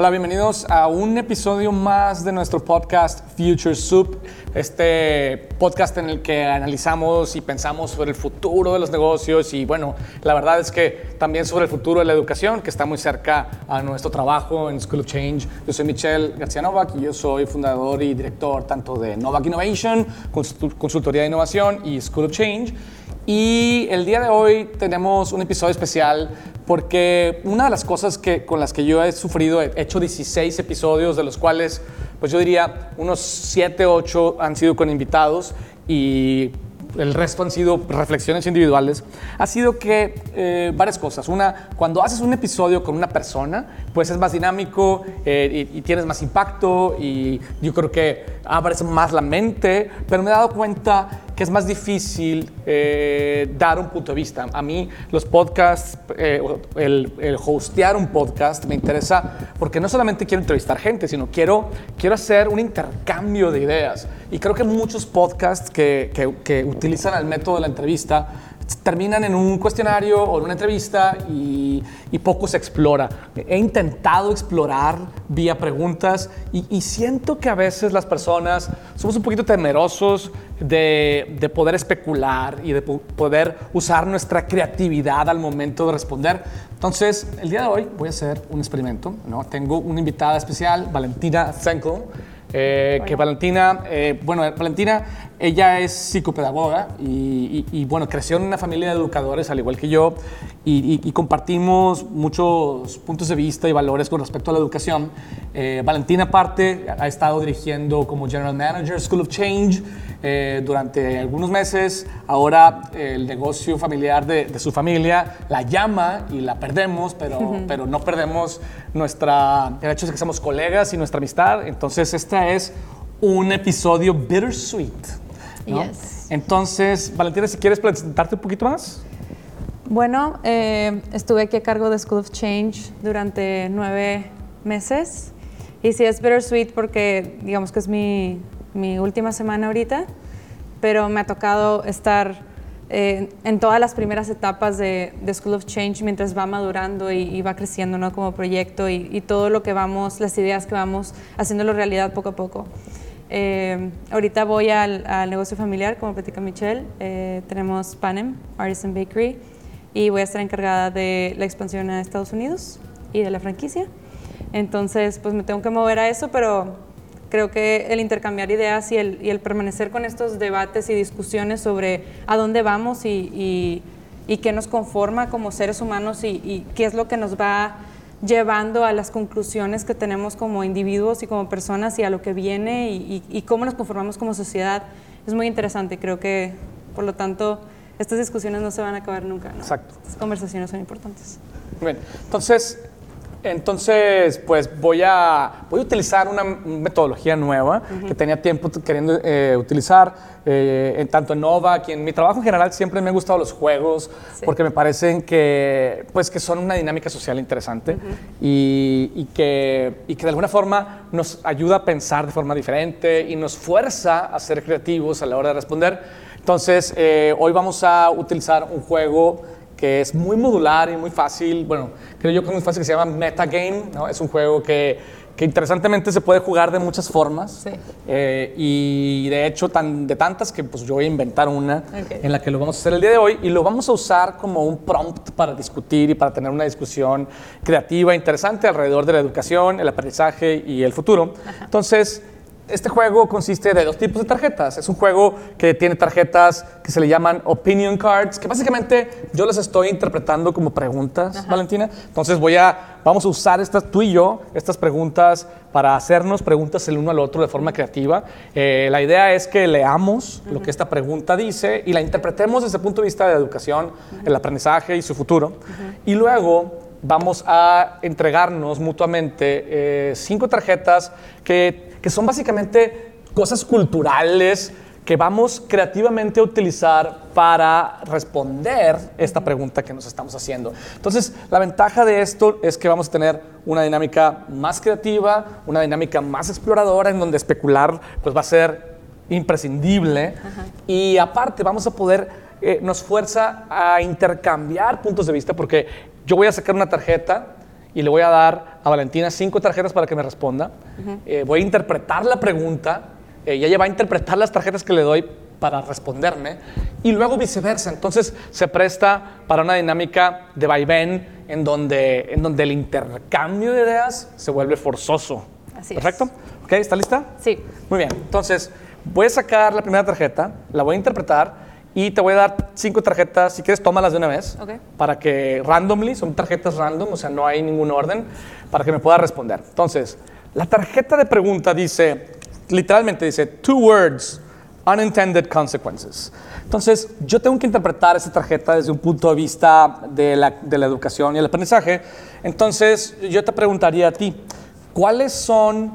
Hola, bienvenidos a un episodio más de nuestro podcast Future Soup, este podcast en el que analizamos y pensamos sobre el futuro de los negocios y bueno, la verdad es que también sobre el futuro de la educación, que está muy cerca a nuestro trabajo en School of Change. Yo soy Michelle García Novak y yo soy fundador y director tanto de Novak Innovation, consultoría de innovación y School of Change. Y el día de hoy tenemos un episodio especial porque una de las cosas que, con las que yo he sufrido, he hecho 16 episodios, de los cuales, pues yo diría, unos 7, 8 han sido con invitados y el resto han sido reflexiones individuales, ha sido que eh, varias cosas. Una, cuando haces un episodio con una persona, pues es más dinámico eh, y, tienes más impacto y yo creo que abres más la mente, pero me he dado cuenta que es más difícil eh, dar un punto de vista. A mí los podcasts, el, el, hostear un podcast me interesa porque no solamente quiero entrevistar gente, sino quiero, quiero hacer un intercambio de ideas. Y creo que muchos podcasts que, que, que utilizan el método de la entrevista terminan en un cuestionario o en una entrevista y, poco se explora. He intentado explorar vía preguntas y, siento que a veces las personas somos un poquito temerosos de, poder especular y de poder usar nuestra creatividad al momento de responder. Entonces, el día de hoy voy a hacer un experimento. ¿no? Tengo una invitada especial, Valentina Zenkel. Eh, que Valentina, eh, bueno, Valentina, ella es psicopedagoga y, bueno, creció en una familia de educadores al igual que yo y, compartimos muchos puntos de vista y valores con respecto a la educación. Eh, Valentina aparte ha estado dirigiendo como General Manager School of Change durante algunos meses. Ahora el negocio familiar de, su familia la llama y la perdemos, pero, pero no perdemos nuestra, el hecho de que somos colegas y nuestra amistad. Entonces, esta es un episodio bittersweet. Entonces, Valentina, si quieres presentarte un poquito más. Bueno, eh, estuve aquí a cargo de School of Change durante nueve meses. Y sí es bittersweet porque digamos que es mi, mi última semana ahorita, pero me ha tocado estar eh, en todas las primeras etapas de, School of Change mientras va madurando y, va creciendo ¿no? como proyecto y, todo lo que vamos, las ideas que vamos haciéndolo realidad poco a poco. Eh, ahorita voy al, negocio familiar, como platica Michelle. Eh, tenemos Panem, Artisan Bakery, y voy a estar encargada de la expansión a Estados Unidos y de la franquicia. Entonces, pues me tengo que mover a eso, pero creo que el intercambiar ideas y el, permanecer con estos debates y discusiones sobre a dónde vamos y, qué nos conforma como seres humanos y, qué es lo que nos va llevando a las conclusiones que tenemos como individuos y como personas y a lo que viene y, cómo nos conformamos como sociedad es muy interesante. Creo que, por lo tanto, estas discusiones no se van a acabar nunca. Exacto. Estas conversaciones son importantes. Bien, entonces entonces, pues voy a, voy a utilizar una metodología nueva que tenía tiempo queriendo eh, utilizar, eh, en, tanto en Nova, que en mi trabajo en general siempre me han gustado los juegos, porque me parecen que, pues, que son una dinámica social interesante y, y, que, y que de alguna forma nos ayuda a pensar de forma diferente y nos fuerza a ser creativos a la hora de responder. Entonces, eh, hoy vamos a utilizar un juego que es muy modular y muy fácil, bueno, creo yo que es muy fácil, que se llama Metagame, ¿no? Es un juego que, que interesantemente se puede jugar de muchas formas sí. eh, y de hecho tan, de tantas que pues yo voy a inventar una en la que lo vamos a hacer el día de hoy y lo vamos a usar como un prompt para discutir y para tener una discusión creativa, interesante alrededor de la educación, el aprendizaje y el futuro. Entonces, este juego consiste de dos tipos de tarjetas. Es un juego que tiene tarjetas que se le llaman opinion cards, que básicamente yo las estoy interpretando como preguntas, Valentina. Entonces voy a, vamos a usar estas, tú y yo, estas preguntas para hacernos preguntas el uno al otro de forma creativa. Eh, la idea es que leamos lo que esta pregunta dice y la interpretemos desde el punto de vista de la educación, el aprendizaje y su futuro. Y luego vamos a entregarnos mutuamente eh, cinco tarjetas que que son básicamente cosas culturales que vamos creativamente a utilizar para responder esta pregunta que nos estamos haciendo. Entonces, la ventaja de esto es que vamos a tener una dinámica más creativa, una dinámica más exploradora, en donde especular pues, va a ser imprescindible. Y aparte, vamos a poder, eh, nos fuerza a intercambiar puntos de vista, porque yo voy a sacar una tarjeta y le voy a dar a Valentina cinco tarjetas para que me responda. Eh, voy a interpretar la pregunta, eh, y ella va a interpretar las tarjetas que le doy para responderme y luego viceversa. Entonces se presta para una dinámica de vaivén en donde, en donde el intercambio de ideas se vuelve forzoso. Así es. ¿Perfecto? ¿Ok? ¿Está lista? Sí. Muy bien. Entonces voy a sacar la primera tarjeta, la voy a interpretar y te voy a dar cinco tarjetas. Si quieres, tómalas de una vez. Para que randomly, son tarjetas random, o sea, no hay ningún orden, para que me pueda responder. Entonces, la tarjeta de pregunta dice, literalmente dice, two words, unintended consequences. Entonces, yo tengo que interpretar esa tarjeta desde un punto de vista de la, de la educación y el aprendizaje. Entonces, yo te preguntaría a ti, ¿cuáles son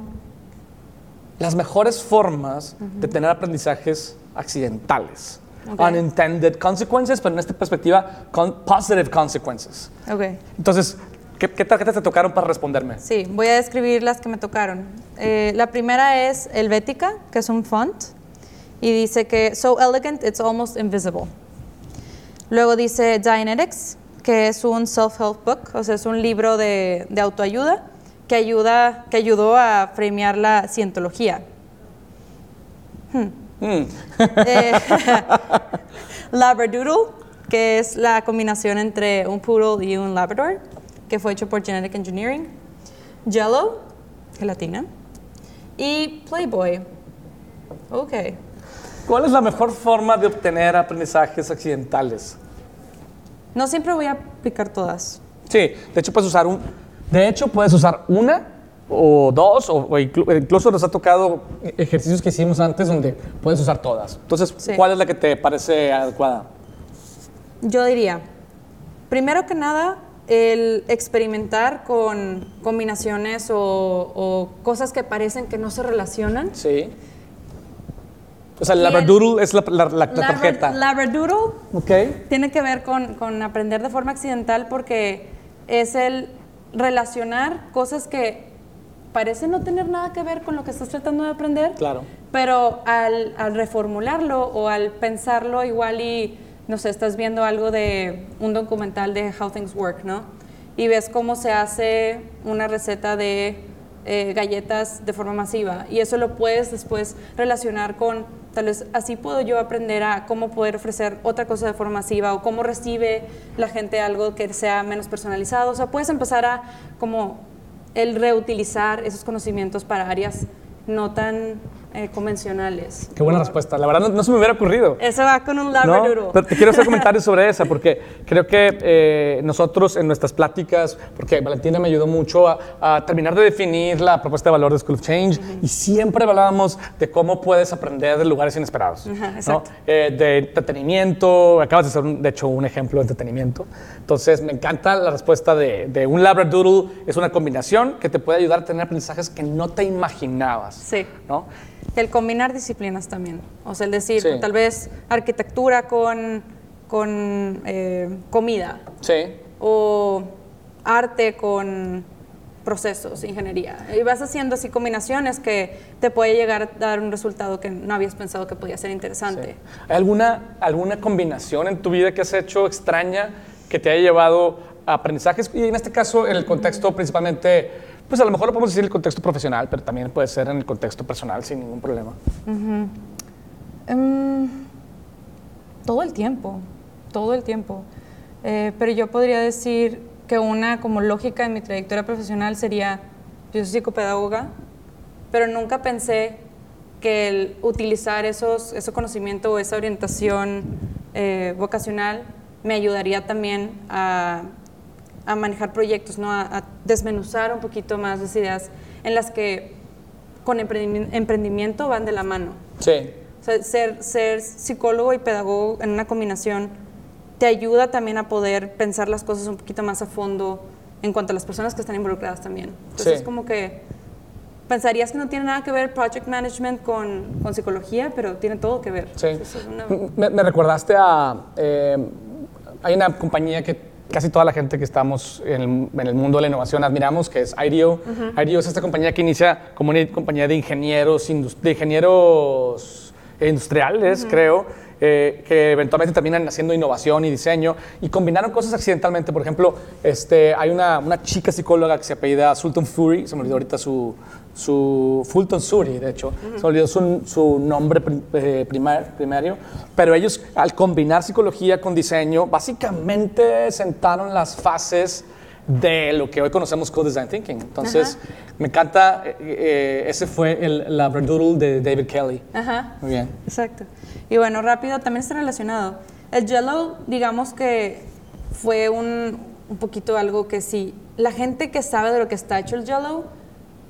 las mejores formas de tener aprendizajes accidentales? Ok. Unintended consequences, pero en esta perspectiva, con positive consequences. Ok. Entonces, ¿qué, qué tarjetas te tocaron para responderme? Sí, voy a describir las que me tocaron. Eh, la primera es Helvética, que es un font, y dice que so elegant it's almost invisible. Luego dice Dianetics, que es un self-help book, o sea, es un libro de, de autoayuda que, ayuda, que ayudó a framear la cientología. Mm, Eh, Labradoodle, que es la combinación entre un poodle y un labrador, que fue hecho por Genetic Engineering. Jello, gelatina. Y Playboy. Ok. ¿Cuál es la mejor forma de obtener aprendizajes accidentales? No siempre voy a aplicar todas. Sí, de hecho puedes usar un, de hecho puedes usar una o dos o, o inclu- incluso nos ha tocado ejercicios que hicimos antes donde puedes usar todas. Entonces, Sí. ¿cuál es la que te parece adecuada? Yo diría, primero que nada, el experimentar con combinaciones o, o cosas que parecen que no se relacionan. Sí. O sea, el labradoodle es la, la- la- la tarjeta. Labradoodle ok. tiene que ver con, con aprender de forma accidental porque es el relacionar cosas que parecen no tener nada que ver con lo que estás tratando de aprender, Claro. pero al, al reformularlo o al pensarlo igual y, no sé, estás viendo algo de un documental de How Things Work, ¿no? Y ves cómo se hace una receta de eh, galletas de forma masiva y eso lo puedes después relacionar con, tal vez así puedo yo aprender a cómo poder ofrecer otra cosa de forma masiva o cómo recibe la gente algo que sea menos personalizado. O sea, puedes empezar a como el reutilizar esos conocimientos para áreas no tan eh, convencionales. Qué buena respuesta. La verdad no, no se me hubiera ocurrido. Eso va con un No, labradoodle. pero te quiero hacer comentarios sobre esa, porque creo que eh, nosotros en nuestras pláticas, porque Valentina me ayudó mucho a, a terminar de definir la propuesta de valor de School of Change, y siempre hablábamos de cómo puedes aprender de lugares inesperados. Ajá, ¿no? exacto. Eh, de entretenimiento, acabas de ser, de hecho, un ejemplo de entretenimiento. Entonces, me encanta la respuesta de, de un Labradoodle, es una combinación que te puede ayudar a tener aprendizajes que no te imaginabas. Sí. ¿no? El combinar disciplinas también. O sea, el decir, Sí. tal vez arquitectura con, con eh, comida Sí. o arte con procesos, ingeniería. Y vas haciendo así combinaciones que te puede llegar a dar un resultado que no habías pensado que podía ser interesante. ¿Hay alguna, alguna combinación en tu vida que has hecho extraña que te haya llevado a aprendizajes? Y en este caso, en el contexto principalmente, pues a lo mejor lo podemos decir el contexto profesional, pero también puede ser en el contexto personal sin ningún problema. Em, todo el tiempo, todo el tiempo. Eh, pero yo podría decir que una como lógica en mi trayectoria profesional sería, yo soy psicopedagoga, pero nunca pensé que el utilizar esos, ese conocimiento o esa orientación eh, vocacional me ayudaría también a, a manejar proyectos, ¿no? a, a desmenuzar un poquito más las ideas en las que con emprendimi- emprendimiento van de la mano. Sí. O sea, ser, ser psicólogo y pedagogo en una combinación te ayuda también a poder pensar las cosas un poquito más a fondo en cuanto a las personas que están involucradas también. Entonces, Sí. como que pensarías que no tiene nada que ver project management con, con psicología, pero tiene todo que ver. Sí. Es una- Me, me recordaste a... eh, hay una compañía que casi toda la gente que estamos en el, en el mundo de la innovación admiramos, que es IDEO. IDEO es esta compañía que inicia como una compañía de ingenieros, de ingenieros industriales, creo, eh, que eventualmente terminan haciendo innovación y diseño y combinaron cosas accidentalmente. Por ejemplo, este, hay una, una chica psicóloga que se apellida Sultan Fury, se me olvidó ahorita su, su Fulton Suri, de hecho, se me olvidó su, su nombre eh, primar- primario, pero ellos al combinar psicología con diseño, básicamente sentaron las fases de lo que hoy conocemos como Design Thinking. Entonces, me encanta, eh, eh, ese fue el Labradoodle de David Kelly. Ajá. Muy bien. Exacto. Y bueno, rápido, también está relacionado. El Jello, digamos que fue un, un poquito algo que sí, la gente que sabe de lo que está hecho el Jello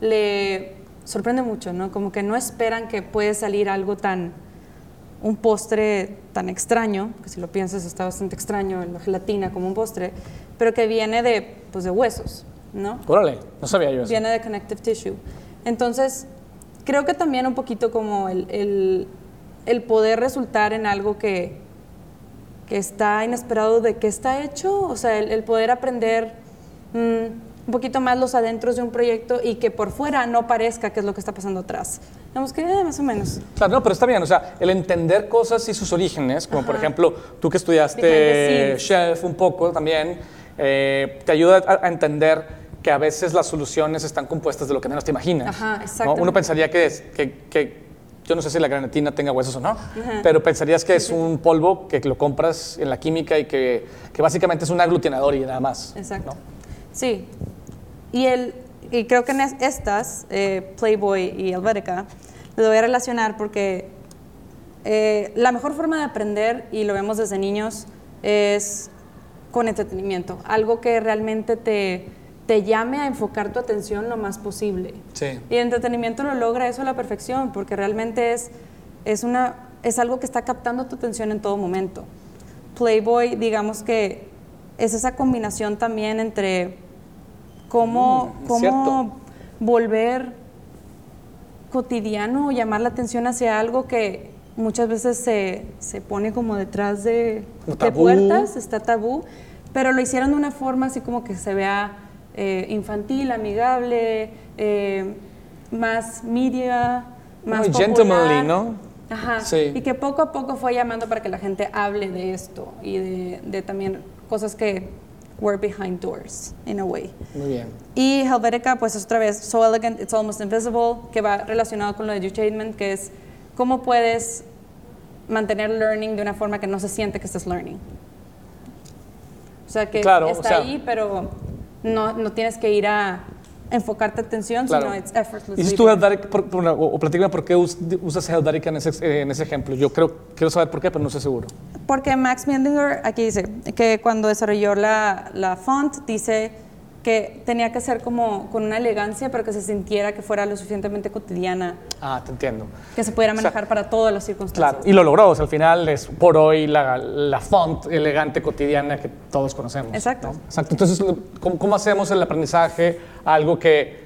le sorprende mucho, ¿no? Como que no esperan que puede salir algo tan, un postre tan extraño, que si lo piensas está bastante extraño, la gelatina como un postre, pero que viene de, pues, de huesos, ¿no? Órale, no sabía yo eso. viene de connective tissue. Entonces, creo que también un poquito como el, el- el poder resultar en algo que, que está inesperado de qué está hecho, o sea, el, el poder aprender mm, un poquito más los adentros de un proyecto y que por fuera no parezca qué es lo que está pasando atrás. Digamos que eh, más o menos. Claro, no, pero está bien, o sea, el entender cosas y sus orígenes, como por ejemplo, tú que estudiaste chef un poco también, eh, te ayuda a, a entender que a veces las soluciones están compuestas de lo que menos te imaginas. Ajá, ¿no? exactamente. Uno pensaría que, es- que, que- yo no sé si la granatina tenga huesos o no, pero pensarías que es un polvo que lo compras en la química y que, que básicamente es un aglutinador y nada más. Exacto. ¿no? Sí. Y, el, y creo que en es- estas, eh, Playboy y Helvetica, les voy a relacionar porque eh, la mejor forma de aprender, y lo vemos desde niños, es con entretenimiento. Algo que realmente te, te llame a enfocar tu atención lo más posible. Sí. Y el entretenimiento lo logra eso a la perfección, porque realmente es, es, una, es algo que está captando tu atención en todo momento. Playboy, digamos que es esa combinación también entre cómo, Mm, cómo volver cotidiano o llamar la atención hacia algo que muchas veces se, se pone como detrás de, puertas, está tabú, pero lo hicieron de una forma así como que se vea eh, infantil, amigable, eh, más media, más Muy gentlemanly, ¿no? Ajá. Sí. Y que poco a poco fue llamando para que la gente hable de esto y de, de también cosas que were behind doors, in a way. Muy bien. Y Helvetica, pues es otra vez, so elegant, it's almost invisible, que va relacionado con lo de edutainment, que es cómo puedes mantener learning de una forma que no se siente que estás learning. O sea, que Claro, o está sea- ahí, pero no, no tienes que ir a enfocarte atención, Claro. sino it's effortlessly. Dices tú there. Helvetica, por- por- o, o platícame por qué us- usas Helvetica en ese, en ese ejemplo. Yo creo, quiero saber por qué, pero no estoy seguro. Porque Max Mendinger, aquí dice, que cuando desarrolló la, la font, dice que tenía que ser como con una elegancia, pero que se sintiera que fuera lo suficientemente cotidiana, Ah, te entiendo. que se pudiera O sea, manejar para todas las circunstancias. Claro, y lo logró. O sea, al final es por hoy la, la font elegante cotidiana que todos conocemos. Exacto. ¿no? Exacto. Entonces, ¿cómo, cómo hacemos el aprendizaje algo que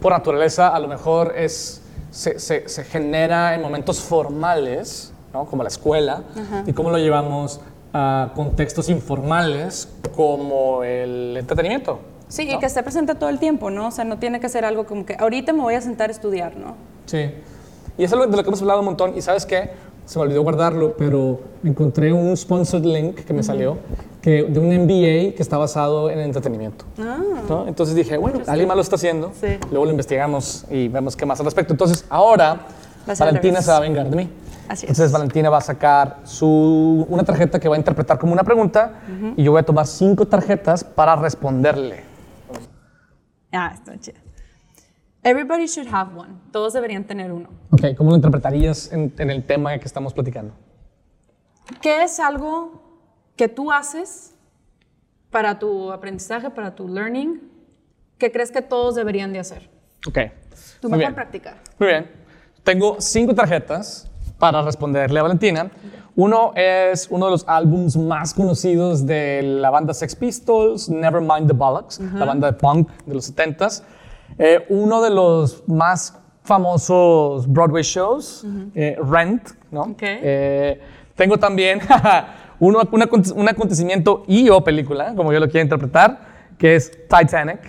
por naturaleza a lo mejor es, se, se- se genera en momentos formales, ¿no? como la escuela, y cómo lo llevamos a contextos informales como el entretenimiento? Sí, y ¿no? que esté presente todo el tiempo, ¿no? O sea, no tiene que ser algo como que ahorita me voy a sentar a estudiar, ¿no? Sí. Y es algo de lo que hemos hablado un montón. Y sabes qué? Se me olvidó guardarlo, pero encontré un sponsored link que me salió que, de un MBA que está basado en entretenimiento. Ah, ¿no? Entonces dije, bueno, alguien más lo está haciendo. Sí. Luego lo investigamos y vemos qué más al respecto. Entonces, ahora Valentina se va a vengar de mí. Así es. Entonces, Valentina va a sacar su, una tarjeta que va a interpretar como una pregunta y yo voy a tomar cinco tarjetas para responderle. Ah, está chido. Everybody should have one. Todos deberían tener uno. Ok, ¿cómo lo interpretarías en, en el tema que estamos platicando? ¿Qué es algo que tú haces para tu aprendizaje, para tu learning, que crees que todos deberían de hacer? Ok. Tu Muy mejor bien. práctica. Muy bien. Tengo cinco tarjetas para responderle a Valentina. Uno es uno de los álbums más conocidos de la banda Sex Pistols, Nevermind the Bollocks, la banda de punk de los 70s. Eh, uno de los más famosos Broadway shows, eh, Rent, ¿no? Eh, tengo también uno, un, aconte- un acontecimiento y o película, como yo lo quiero interpretar, que es Titanic.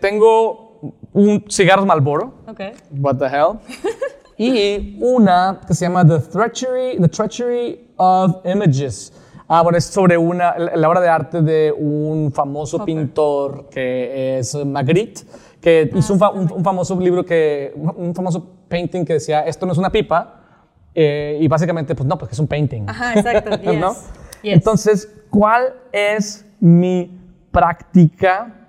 Tengo un cigarros Marlboro. Ok. What the hell. y una que se llama The Treachery, The Treachery of Images. Ah, bueno, es sobre una, la obra de arte de un famoso pintor que es Magritte, que hizo un, fa- un- un famoso libro que, un famoso painting que decía, esto no es una pipa, eh, y básicamente, pues no, porque es un painting. Ajá, exacto. Yes. ¿no? Yes. Entonces, ¿cuál es mi práctica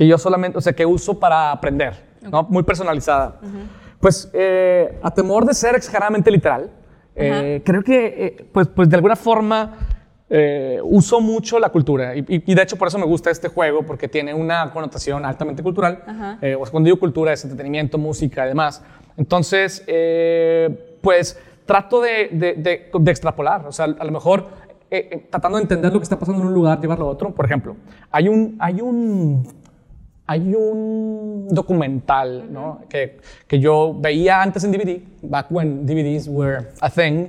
que yo solamente, o sea, que uso para aprender, ¿no? Muy personalizada. Pues, eh, a temor de ser exageradamente literal, eh, creo que, eh, pues, pues, de alguna forma, eh, uso mucho la cultura. Y, y- de hecho, por eso me gusta este juego, porque tiene una connotación altamente cultural. Eh, o cuando digo cultura, es entretenimiento, música y demás. Entonces, eh, pues trato de, de- de- de extrapolar. O sea, a lo mejor tratando de entender lo que está pasando en un lugar, llevarlo a otro. Por ejemplo, hay un, hay un, hay un documental ¿no? que, que yo veía antes en DVD, back when DVDs were a thing,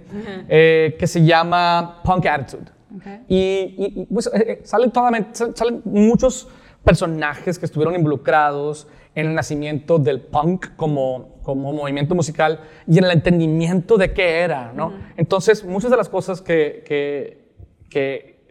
eh, que se llama Punk Attitude. Okay. Y, y- pues, eh, eh, salen, sal- salen muchos personajes que estuvieron involucrados en el nacimiento del punk como, como movimiento musical y en el entendimiento de qué era, ¿no? Entonces, muchas de las cosas que, que, que,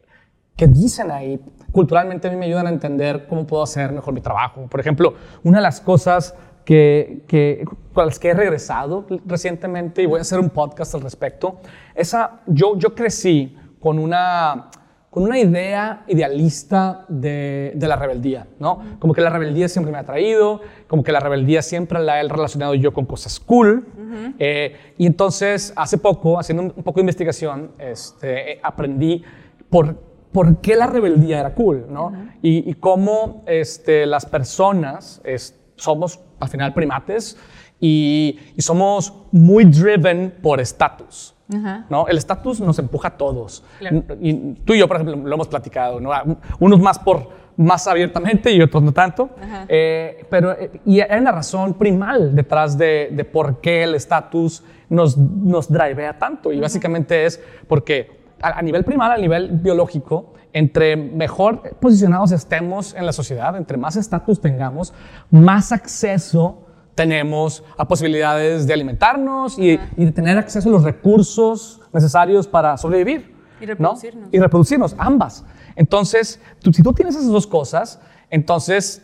que dicen ahí culturalmente a mí me ayudan a entender cómo puedo hacer mejor mi trabajo. Por ejemplo, una de las cosas que, que, con las que he regresado recientemente y voy a hacer un podcast al respecto, esa, yo, yo crecí con una, con una idea idealista de, de la rebeldía, ¿no? Como que la rebeldía siempre me ha atraído, como que la rebeldía siempre la he relacionado yo con cosas cool. Eh, y entonces, hace poco, haciendo un, un poco de investigación, este, eh, aprendí por, por qué la rebeldía era cool, ¿no? y, y cómo este, las personas es- somos, al final, primates y, y somos muy driven por estatus. Ajá. ¿no? El estatus nos empuja a todos. Claro. Y tú y yo, por ejemplo, lo hemos platicado, ¿no? Unos más por más abiertamente y otros no tanto. Ajá. Eh, pero, y hay una razón primal detrás de, de por qué el estatus nos, nos drivea tanto. Y básicamente es porque a, nivel primal, a nivel biológico, entre mejor posicionados estemos en la sociedad, entre más estatus tengamos, más acceso tenemos a posibilidades de alimentarnos y, y de tener acceso a los recursos necesarios para sobrevivir. Y ¿no? reproducirnos. Y reproducirnos, ambas. Entonces, tú- si tú tienes esas dos cosas, entonces,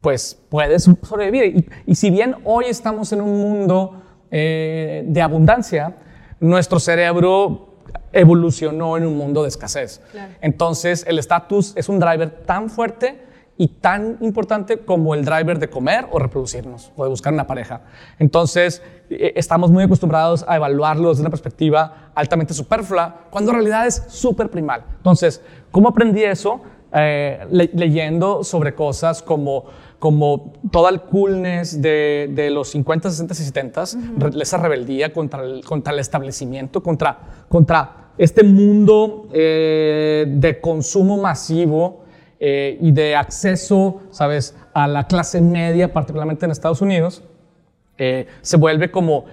pues puedes sobrevivir. Y, y si bien hoy estamos en un mundo eh, de abundancia, nuestro cerebro evolucionó en un mundo de escasez. Claro. Entonces, el estatus es un driver tan fuerte y tan importante como el driver de comer o reproducirnos o de buscar una pareja. Entonces, eh, estamos muy acostumbrados a evaluarlo desde una perspectiva altamente superflua, cuando en realidad es súper primal. Entonces, ¿cómo aprendí eso? Eh, le- leyendo sobre cosas como, como todo el coolness de, de los 50, 60 y 70, re- esa rebeldía contra el, contra el establecimiento, contra, contra este mundo eh, de consumo masivo eh, y de acceso, ¿sabes?, a la clase media, particularmente en Estados Unidos, eh, se vuelve como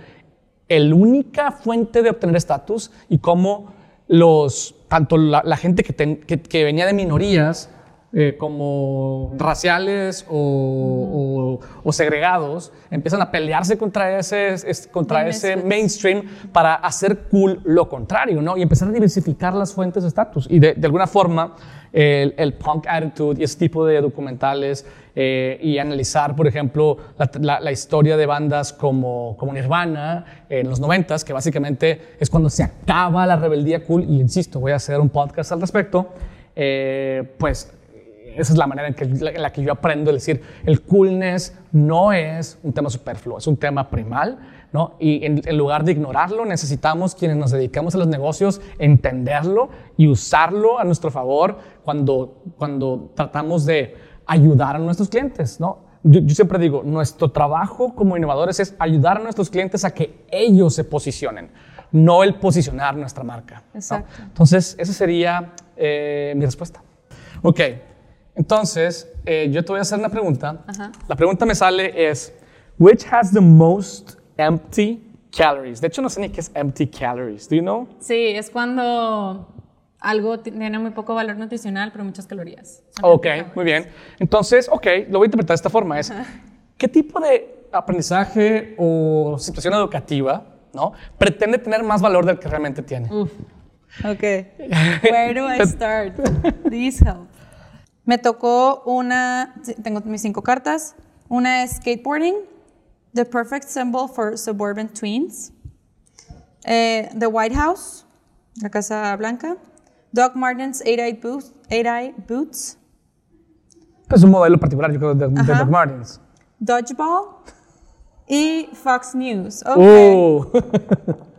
el única fuente de obtener estatus y cómo los, tanto la, la gente que, ten- que- que venía de minorías, eh, como raciales o, o- o segregados, empiezan a pelearse contra ese, es- contra The ese mainstream para hacer cool lo contrario, ¿no? Y empezar a diversificar las fuentes de estatus. Y de, de alguna forma, el, el punk attitude y ese tipo de documentales eh, y analizar, por ejemplo, la, la- la historia de bandas como, como Nirvana en los noventas, que básicamente es cuando se acaba la rebeldía cool, y insisto, voy a hacer un podcast al respecto, eh, pues esa es la manera en, que, en la que yo aprendo a decir, el coolness no es un tema superfluo, es un tema primal, ¿no? Y en, en lugar de ignorarlo, necesitamos quienes nos dedicamos a los negocios entenderlo y usarlo a nuestro favor cuando, cuando tratamos de ayudar a nuestros clientes, ¿no? Yo, yo siempre digo, nuestro trabajo como innovadores es ayudar a nuestros clientes a que ellos se posicionen, no el posicionar nuestra marca. ¿no? Exacto. Entonces, esa sería eh, mi respuesta. Ok, entonces eh, yo te voy a hacer una pregunta. Ajá. La pregunta me sale es, which has the most empty calories? De hecho, no sé ni qué es empty calories. Do you know? Sí, es cuando algo ti- tiene muy poco valor nutricional, pero muchas calorías. Ok, muy bien. Entonces, ok, lo voy a interpretar de esta forma. Es, ¿qué tipo de aprendizaje o situación educativa, ¿no? Pretende tener más valor del que realmente tiene. Ok. Where do I start? Please help. Me tocó una, tengo mis cinco cartas. Una es skateboarding, the perfect symbol for suburban tweens. Eh, the White House, la Casa Blanca. Doc Martens 8-eye boots, 8-eye boots. Es un modelo particular, yo creo, de. Doc Martens. Dodgeball. Y Fox News. Ok. Uh.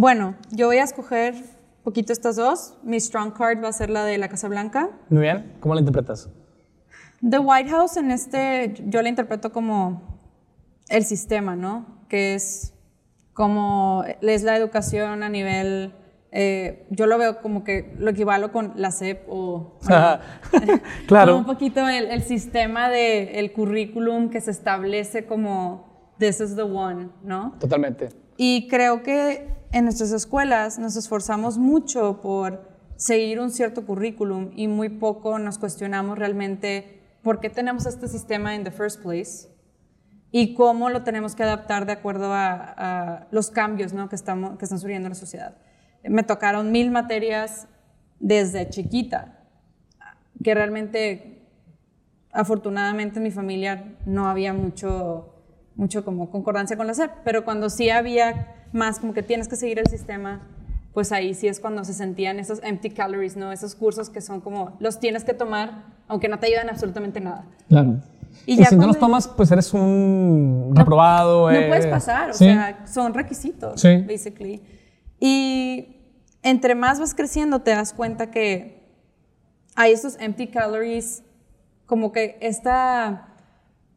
Bueno, yo voy a escoger poquito estas dos. Mi strong card va a ser la de la Casa Blanca. Muy bien, ¿cómo la interpretas? The White House en este, yo la interpreto como el sistema, ¿no? Que es como es la educación a nivel, eh, yo lo veo como que lo equivalo con la SEP o claro. como un poquito el, el sistema de el currículum que se establece como this is the one, ¿no? Totalmente. Y creo que en nuestras escuelas nos esforzamos mucho por seguir un cierto currículum y muy poco nos cuestionamos realmente por qué tenemos este sistema in the first place y cómo lo tenemos que adaptar de acuerdo a, a los cambios ¿no? que, estamos, que están surgiendo en la sociedad. Me tocaron mil materias desde chiquita, que realmente, afortunadamente en mi familia no había mucho, mucho como concordancia con la SEP, pero cuando sí había más como que tienes que seguir el sistema, pues ahí sí es cuando se sentían esos empty calories, ¿no? Esos cursos que son como, los tienes que tomar, aunque no te ayudan absolutamente nada. Claro. Y Y, ya si no los tomas, pues eres un reprobado. No eh. puedes pasar, o Sí. sea, son requisitos, Sí. basically. Y entre más vas creciendo, te das cuenta que hay estos empty calories, como que esta.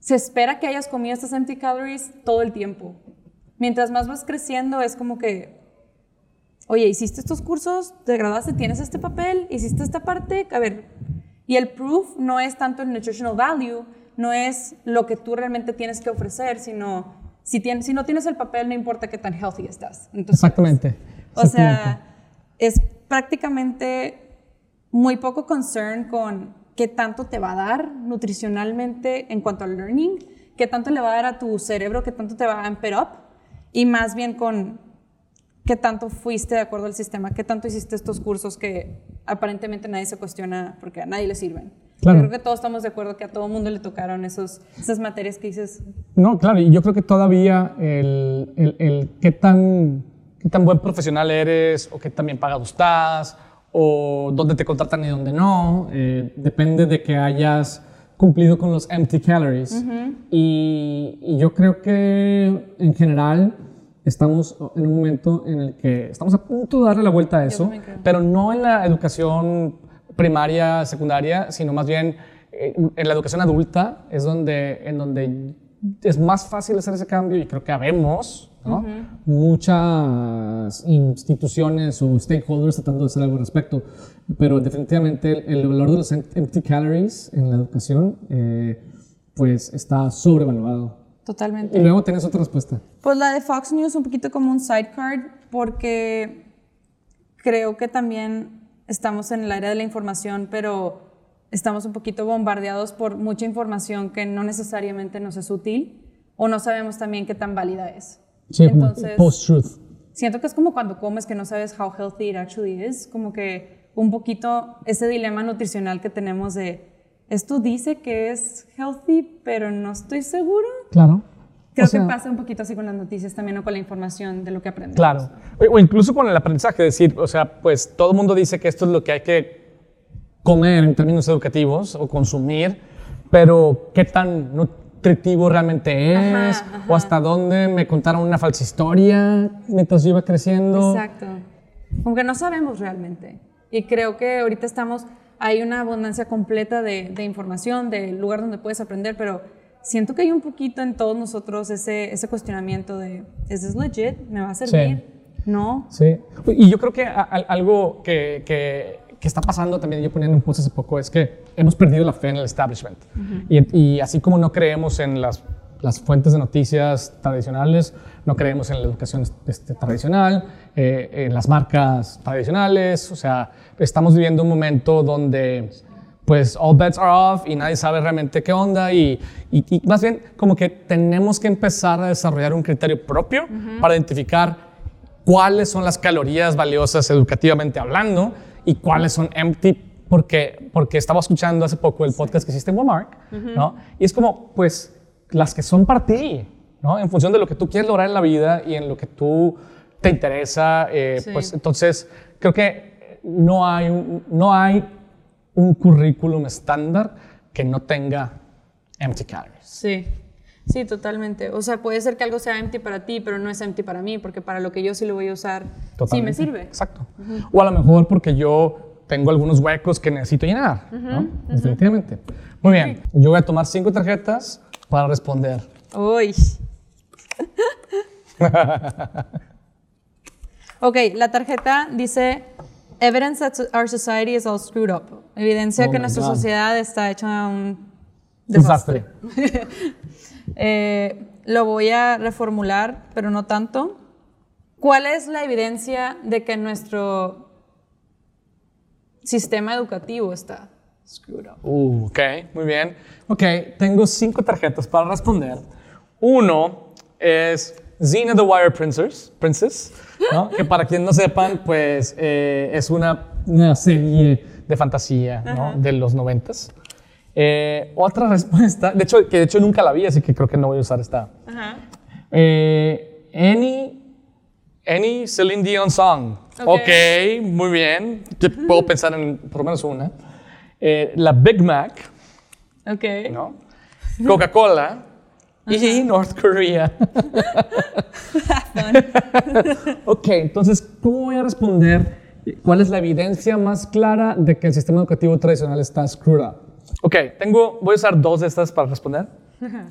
Se espera que hayas comido estas empty calories todo el tiempo. Mientras más vas creciendo, es como que. Oye, hiciste estos cursos, te graduaste, tienes este papel, hiciste esta parte, a ver. Y el proof no es tanto el nutritional value, no es lo que tú realmente tienes que ofrecer, sino si, tienes, si no tienes el papel, no importa qué tan healthy estás. Entonces, Exactamente. o sea, es prácticamente muy poco concern con qué tanto te va a dar nutricionalmente en cuanto al learning, qué tanto le va a dar a tu cerebro, qué tanto te va a amper up, y más bien con qué tanto fuiste de acuerdo al sistema, qué tanto hiciste estos cursos que aparentemente nadie se cuestiona porque a nadie le sirven. Claro. Yo creo que todos estamos de acuerdo que a todo mundo le tocaron esos, esas materias que dices, No, claro, y yo creo que todavía el, el, el qué, tan, qué tan buen profesional eres, o qué tan bien pagado estás, o dónde te contratan y dónde no, eh, depende de que hayas cumplido con los empty calories. y, y yo creo que en general estamos en un momento en el que estamos a punto de darle la vuelta a eso, pero no en la educación primaria, secundaria, sino más bien eh, en la educación adulta es donde, en donde es más fácil hacer ese cambio y creo que habemos ¿no? muchas instituciones o stakeholders tratando de hacer algo al respecto, pero definitivamente el, el valor de los em- empty calories en la educación eh, pues está sobrevaluado. totalmente. Y luego tienes otra respuesta. Pues la de Fox News un poquito como un sidecard porque creo que también estamos en el área de la información, pero estamos un poquito bombardeados por mucha información que no necesariamente nos es útil o no sabemos también qué tan válida es. Sí, como Entonces, post-truth. siento que es como cuando comes que no sabes how healthy it actually is, como que un poquito ese dilema nutricional que tenemos de esto dice que es healthy, pero no estoy seguro. Claro. Creo O sea, que pasa un poquito así con las noticias también o con la información de lo que aprendemos. Claro. O o incluso con el aprendizaje, decir, o sea, pues todo el mundo dice que esto es lo que hay que comer en términos educativos o consumir, pero ¿qué tan nutritivo realmente es? Ajá, ajá. ¿O hasta dónde me contaron una falsa historia mientras yo iba creciendo? Exacto. Como que no sabemos realmente. Y creo que ahorita estamos, hay una abundancia completa de, de información, del lugar donde puedes aprender, pero siento que hay un poquito en todos nosotros ese, ese cuestionamiento de, ¿es this legit? ¿Me va a servir? No. Sí. Y yo creo que a- a- algo que, que- que está pasando también, yo poniendo un post hace poco, es que hemos perdido la fe en el establishment. y, y así como no creemos en las, las fuentes de noticias tradicionales, no creemos en la educación este, tradicional, eh, en las marcas tradicionales, o sea, estamos viviendo un momento donde pues all bets are off y nadie sabe realmente qué onda y, y- y más bien como que tenemos que empezar a desarrollar un criterio propio para identificar cuáles son las calorías valiosas educativamente hablando y cuáles son empty porque, porque estaba escuchando hace poco el podcast que hiciste en Walmart, ¿no? Y es como, pues, las que son para ti, ¿no? En función de lo que tú quieres lograr en la vida y en lo que tú te interesa, eh, Sí. pues entonces creo que no hay, un- no hay un currículum estándar que no tenga empty calories. Sí, sí, totalmente. O sea, puede ser que algo sea empty para ti, pero no es empty para mí, porque para lo que yo sí lo voy a usar, sí me Totalmente. sirve. Exacto. O a lo mejor porque yo tengo algunos huecos que necesito llenar, ¿no? Definitivamente. Muy bien. Yo voy a tomar cinco tarjetas para responder. Uy. ok, la tarjeta dice Evidence that our society is all screwed up. Evidencia Oh que nuestra God. sociedad está hecha un Desastre. Eh, lo voy a reformular, pero no tanto. ¿Cuál es la evidencia de que nuestro sistema educativo está screwed up? Uh, ok, muy bien. Ok, tengo cinco tarjetas para responder. Uno es Xena the Wire Princess, Princess ¿no? que para quien no sepan, pues eh, es una, una serie de fantasía ¿no? de los noventas. Eh, otra respuesta, de hecho, que de hecho nunca la vi, así que creo que no voy a usar esta. Ajá. Eh, any, any Celine Dion song. Ok. ok, muy bien. Yo puedo pensar en por lo menos una. Eh, la Big Mac, Ok. ¿no? Coca-Cola y North Korea. ok, entonces, ¿cómo voy a responder? ¿Cuál es la evidencia más clara de que el sistema educativo tradicional está screwed up? Ok, tengo, voy a usar dos de estas para responder.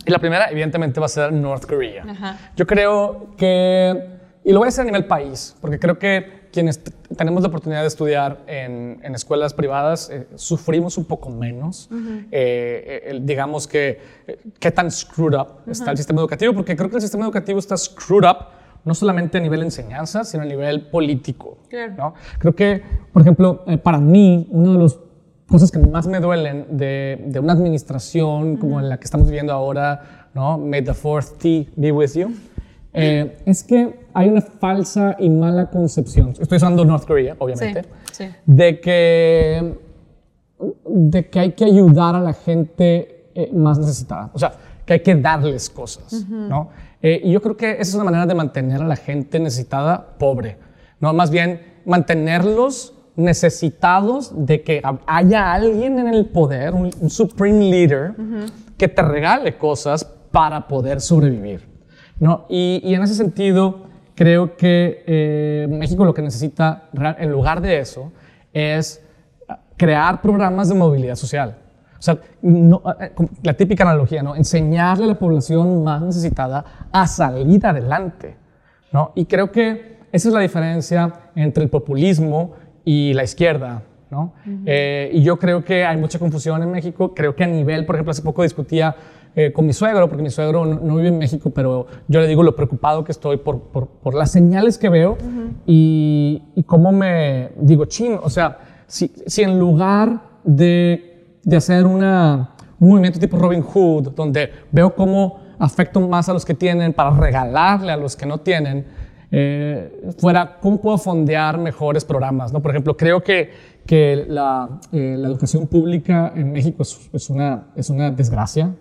Y la primera, evidentemente, va a ser North Korea. Ajá. Yo creo que, y lo voy a hacer a nivel país, porque creo que quienes tenemos la oportunidad de estudiar en, en escuelas privadas eh, sufrimos un poco menos. Eh, eh, el- digamos que, eh, qué tan screwed up está el sistema educativo, porque creo que el sistema educativo está screwed up no solamente a nivel enseñanza, sino a nivel político. Claro. ¿no? Creo que, por ejemplo, eh, para mí, una de las cosas que más me duelen de, de una administración como la que estamos viviendo ahora, ¿no? May the fourth T be with you, eh, es que hay una falsa y mala concepción, estoy usando North Korea, obviamente, Sí, sí. de que, de que hay que ayudar a la gente eh, más necesitada. O sea, que hay que darles cosas, ¿no? Eh, y yo creo que esa es una manera de mantener a la gente necesitada pobre, ¿no? Más bien mantenerlos necesitados de que haya alguien en el poder, un, supreme leader, que te regale cosas para poder sobrevivir, ¿no? Y, en ese sentido, creo que eh, México lo que necesita, en lugar de eso, es crear programas de movilidad social. O sea, eh, la típica analogía, ¿no? Enseñarle a la población más necesitada a salir adelante, ¿no? Y creo que esa es la diferencia entre el populismo y la izquierda, ¿no? Eh, y yo creo que hay mucha confusión en México. Creo que a nivel, por ejemplo, hace poco discutía eh, con mi suegro, porque mi suegro no, no vive en México, pero yo le digo lo preocupado que estoy por, por, por las señales que veo y, y cómo me digo, chin, o sea, si, si en lugar de, de hacer una, un movimiento tipo Robin Hood, donde veo cómo afecto más a los que tienen para regalarle a los que no tienen, eh, fuera cómo puedo fondear mejores programas. ¿no? Por ejemplo, creo que, que la, eh, la educación pública en México es, es una, es una desgracia.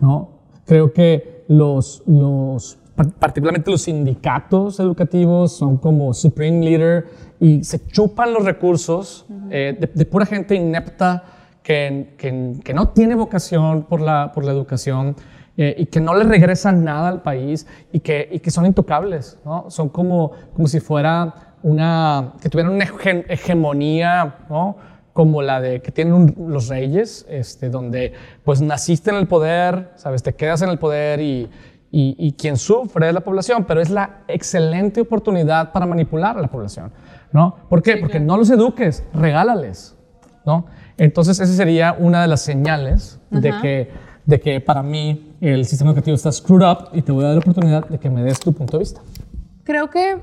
¿no? Creo que los, los, par- particularmente los sindicatos educativos son como supreme leader y se chupan los recursos eh, de, de pura gente inepta que, que, que no tiene vocación por la, por la educación eh, y que no le regresan nada al país y que, y que son intocables, ¿no? Son como, como si fuera una, que tuvieran una hege- hegemonía, ¿no? Como la de que tienen un- los reyes, este, donde pues naciste en el poder, ¿sabes? Te quedas en el poder y, y, y quien sufre es la población, pero es la excelente oportunidad para manipular a la población, ¿no? ¿Por qué? Porque no los eduques, regálales, ¿no? Entonces, esa sería una de las señales de que, de que para mí el sistema educativo está screwed up y te voy a dar la oportunidad de que me des tu punto de vista. Creo que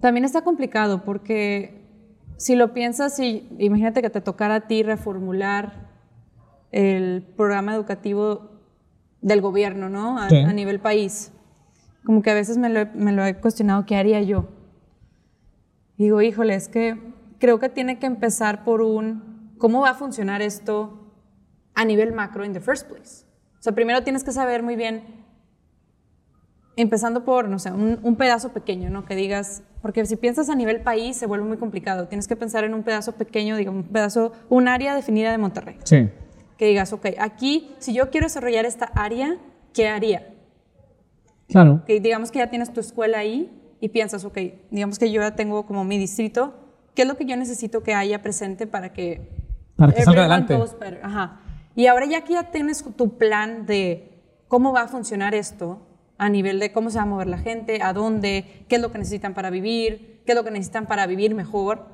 también está complicado porque si lo piensas, si, imagínate que te tocara a ti reformular el programa educativo del gobierno, ¿no? A, Sí. a nivel país. Como que a veces me lo, he, me lo he cuestionado, ¿qué haría yo? Digo, híjole, es que creo que tiene que empezar por un, ¿cómo va a funcionar esto a nivel macro in the first place? O sea, primero tienes que saber muy bien, empezando por, no sé, un, un pedazo pequeño, ¿no? Que digas, porque si piensas a nivel país se vuelve muy complicado. Tienes que pensar en un pedazo pequeño, digamos, un pedazo, un área definida de Monterrey. Sí. Que digas, ok, aquí, si yo quiero desarrollar esta área, ¿qué haría? Claro. que digamos que ya tienes tu escuela ahí y piensas, ok, digamos que yo ya tengo como mi distrito, ¿qué es lo que yo necesito que haya presente para que... Para que salga adelante. Ajá. Y ahora ya que ya tienes tu plan de cómo va a funcionar esto, a nivel de cómo se va a mover la gente, a dónde, qué es lo que necesitan para vivir, qué es lo que necesitan para vivir mejor,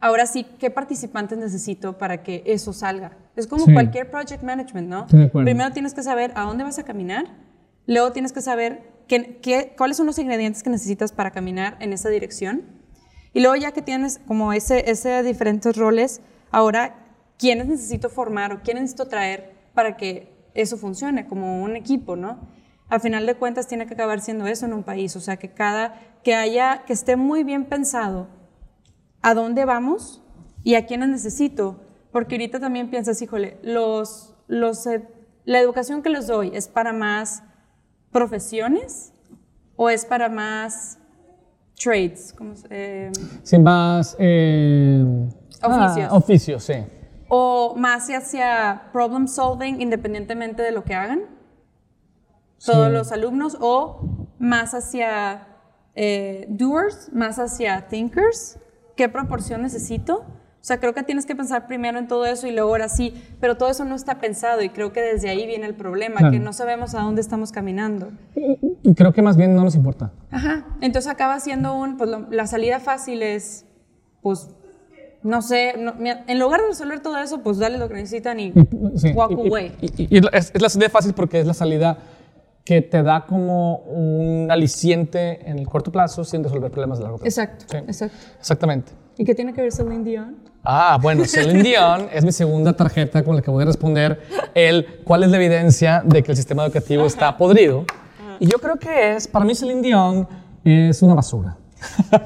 ahora sí, ¿qué participantes necesito para que eso salga? Es como Sí. cualquier project management, ¿no? Primero tienes que saber a dónde vas a caminar, luego tienes que saber qué, qué- cuáles son los ingredientes que necesitas para caminar en esa dirección. Y luego ya que tienes como ese, ese diferentes roles, ahora, ¿quiénes necesito formar o quiénes necesito traer para que eso funcione como un equipo, ¿no? Al final de cuentas tiene que acabar siendo eso en un país, o sea, que cada, que haya, que esté muy bien pensado a dónde vamos y a quiénes necesito. Porque ahorita también piensas, híjole, los, los, eh, la educación que les doy es para más profesiones o es para más trades, ¿cómo se- eh, Sin más. eh, Oficios. ah, oficios, sí. O más hacia problem solving independientemente de lo que hagan todos los alumnos o más hacia eh, doers, más hacia thinkers, qué proporción necesito. O sea, creo que tienes que pensar primero en todo eso y luego ahora sí, pero todo eso no está pensado y creo que desde ahí viene el problema, Claro. que no sabemos a dónde estamos caminando. Y creo que más bien no nos importa. Ajá. Entonces acaba siendo un, pues lo- la salida fácil es, pues, no sé, no- mira, en lugar de resolver todo eso, pues dale lo que necesitan y Sí. walk Y- y- away. Y, y- y es, es la salida fácil porque es la salida que te da como un aliciente en el corto plazo sin resolver problemas de largo plazo. Exacto, Sí. exacto. Exactamente. ¿Y qué tiene que ver Celine Dion? Ah, bueno, Celine Dion es mi segunda tarjeta con la que voy a responder el cuál es la evidencia de que el sistema educativo está podrido. Y yo creo que es, para mí Celine Dion es una basura.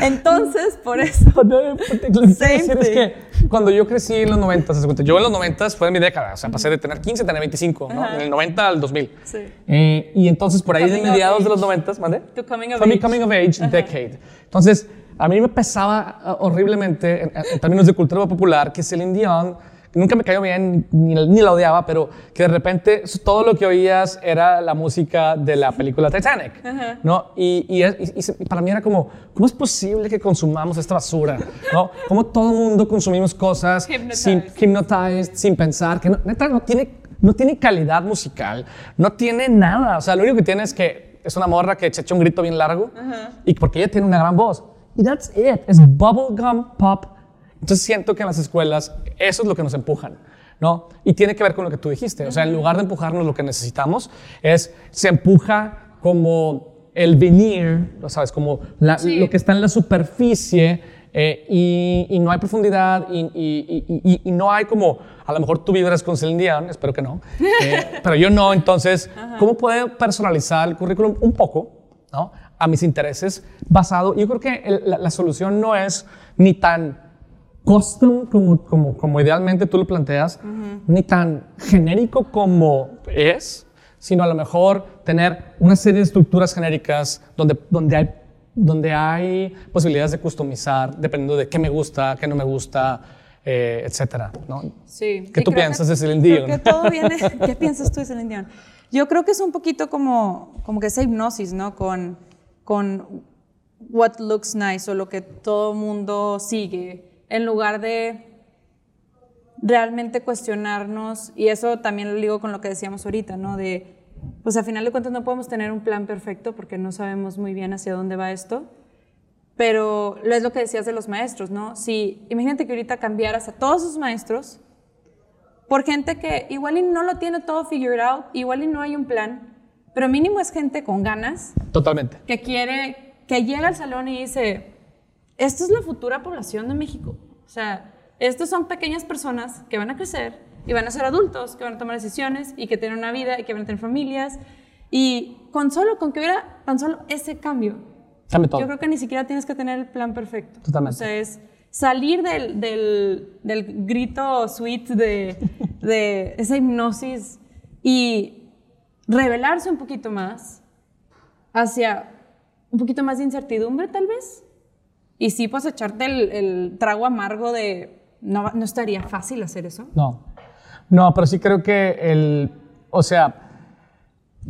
Entonces, por eso. Quiero decir es que cuando yo crecí en los 90, ¿se cuenta? yo en los 90 fue mi década, o sea, pasé de tener 15 a tener 25, ¿no? Ajá. En el 90 al 2000. Sí. Eh, y entonces por ahí de mediados de los 90, ¿mande? Tu coming of Fue mi age. coming of age decade. Entonces, a mí me pesaba uh, horriblemente en, en términos de cultura popular que Celine Dion nunca me cayó bien ni, ni la odiaba, pero que de repente todo lo que oías era la música de la película Titanic, ¿no? Y, y para mí era como, ¿cómo es posible que consumamos esta basura? ¿No? ¿Cómo todo el mundo consumimos cosas sin Hypnotized. sin pensar, que no, neta no tiene, no tiene calidad musical, no tiene nada. O sea, lo único que tiene es que es una morra que echa un grito bien largo y porque ella tiene una gran voz. Y that's it. Es bubblegum pop. Entonces siento que en las escuelas eso es lo que nos empujan. ¿no? Y tiene que ver con lo que tú dijiste. O sea, en lugar de empujarnos lo que necesitamos, es se empuja como el venir, ¿lo ¿sabes? Como la- Sí. lo que está en la superficie eh, y, y no hay profundidad y- y- y no hay como, a lo mejor tú vibras con Celine Dion, espero que no, eh, pero yo no, entonces, ¿cómo puedo personalizar el currículum un poco, ¿no? A mis intereses basado, yo creo que el- la, la solución no es ni tan custom como, como, como idealmente tú lo planteas, ni tan genérico como es, sino a lo mejor tener una serie de estructuras genéricas donde, donde, hay, donde hay posibilidades de customizar dependiendo de qué me gusta, qué no me gusta, eh, etcétera. ¿no? Sí. ¿Qué Y tú piensas que- de Celine creo Dion? que todo viene. ¿Qué piensas tú de Celine Dion? Yo creo que es un poquito como, como que esa hipnosis, ¿no? Con, con what looks nice o lo que todo mundo sigue, en lugar de realmente cuestionarnos, y eso también lo ligo con lo que decíamos ahorita, ¿no? De, pues a final de cuentas no podemos tener un plan perfecto porque no sabemos muy bien hacia dónde va esto. Pero es lo que decías de los maestros, ¿no? Si imagínate que ahorita cambiaras a todos sus maestros por gente que igual y no lo tiene todo figured out, igual y no hay un plan, pero mínimo es gente con ganas, Totalmente. que quiere, que llega al salón y dice, esta es la futura población de México. O sea, estas son pequeñas personas que van a crecer y van a ser adultos, que van a tomar decisiones y que tienen una vida y que van a tener familias. Y con solo, con que hubiera tan solo ese cambio, Cambia todo. yo creo que ni siquiera tienes que tener el plan perfecto. Totalmente. O sea, es salir del, del, del grito sweet de, de esa hipnosis y revelarse un poquito más hacia un poquito más de incertidumbre, tal vez. Y sí, pues echarte el, el trago amargo de no, no estaría fácil hacer eso. No. No, pero sí creo que el. O sea,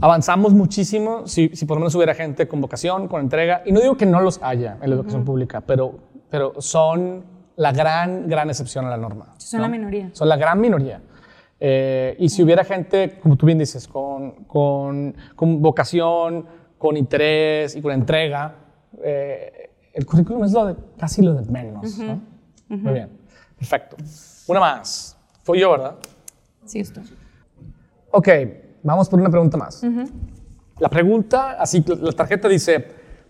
avanzamos muchísimo si, si por lo menos hubiera gente con vocación, con entrega. Y no digo que no los haya en la educación pública, pero, pero son la gran, gran excepción a la norma. Son la minoría. Son la gran minoría. Eh, y si hubiera gente, como tú bien dices, con, con, con vocación, con interés y con entrega, eh, el currículum es lo de, casi lo de menos. ¿no? Muy bien, perfecto. Una más. Fue yo, ¿verdad? Sí, esto. Ok, vamos por una pregunta más. La pregunta, así, la tarjeta dice,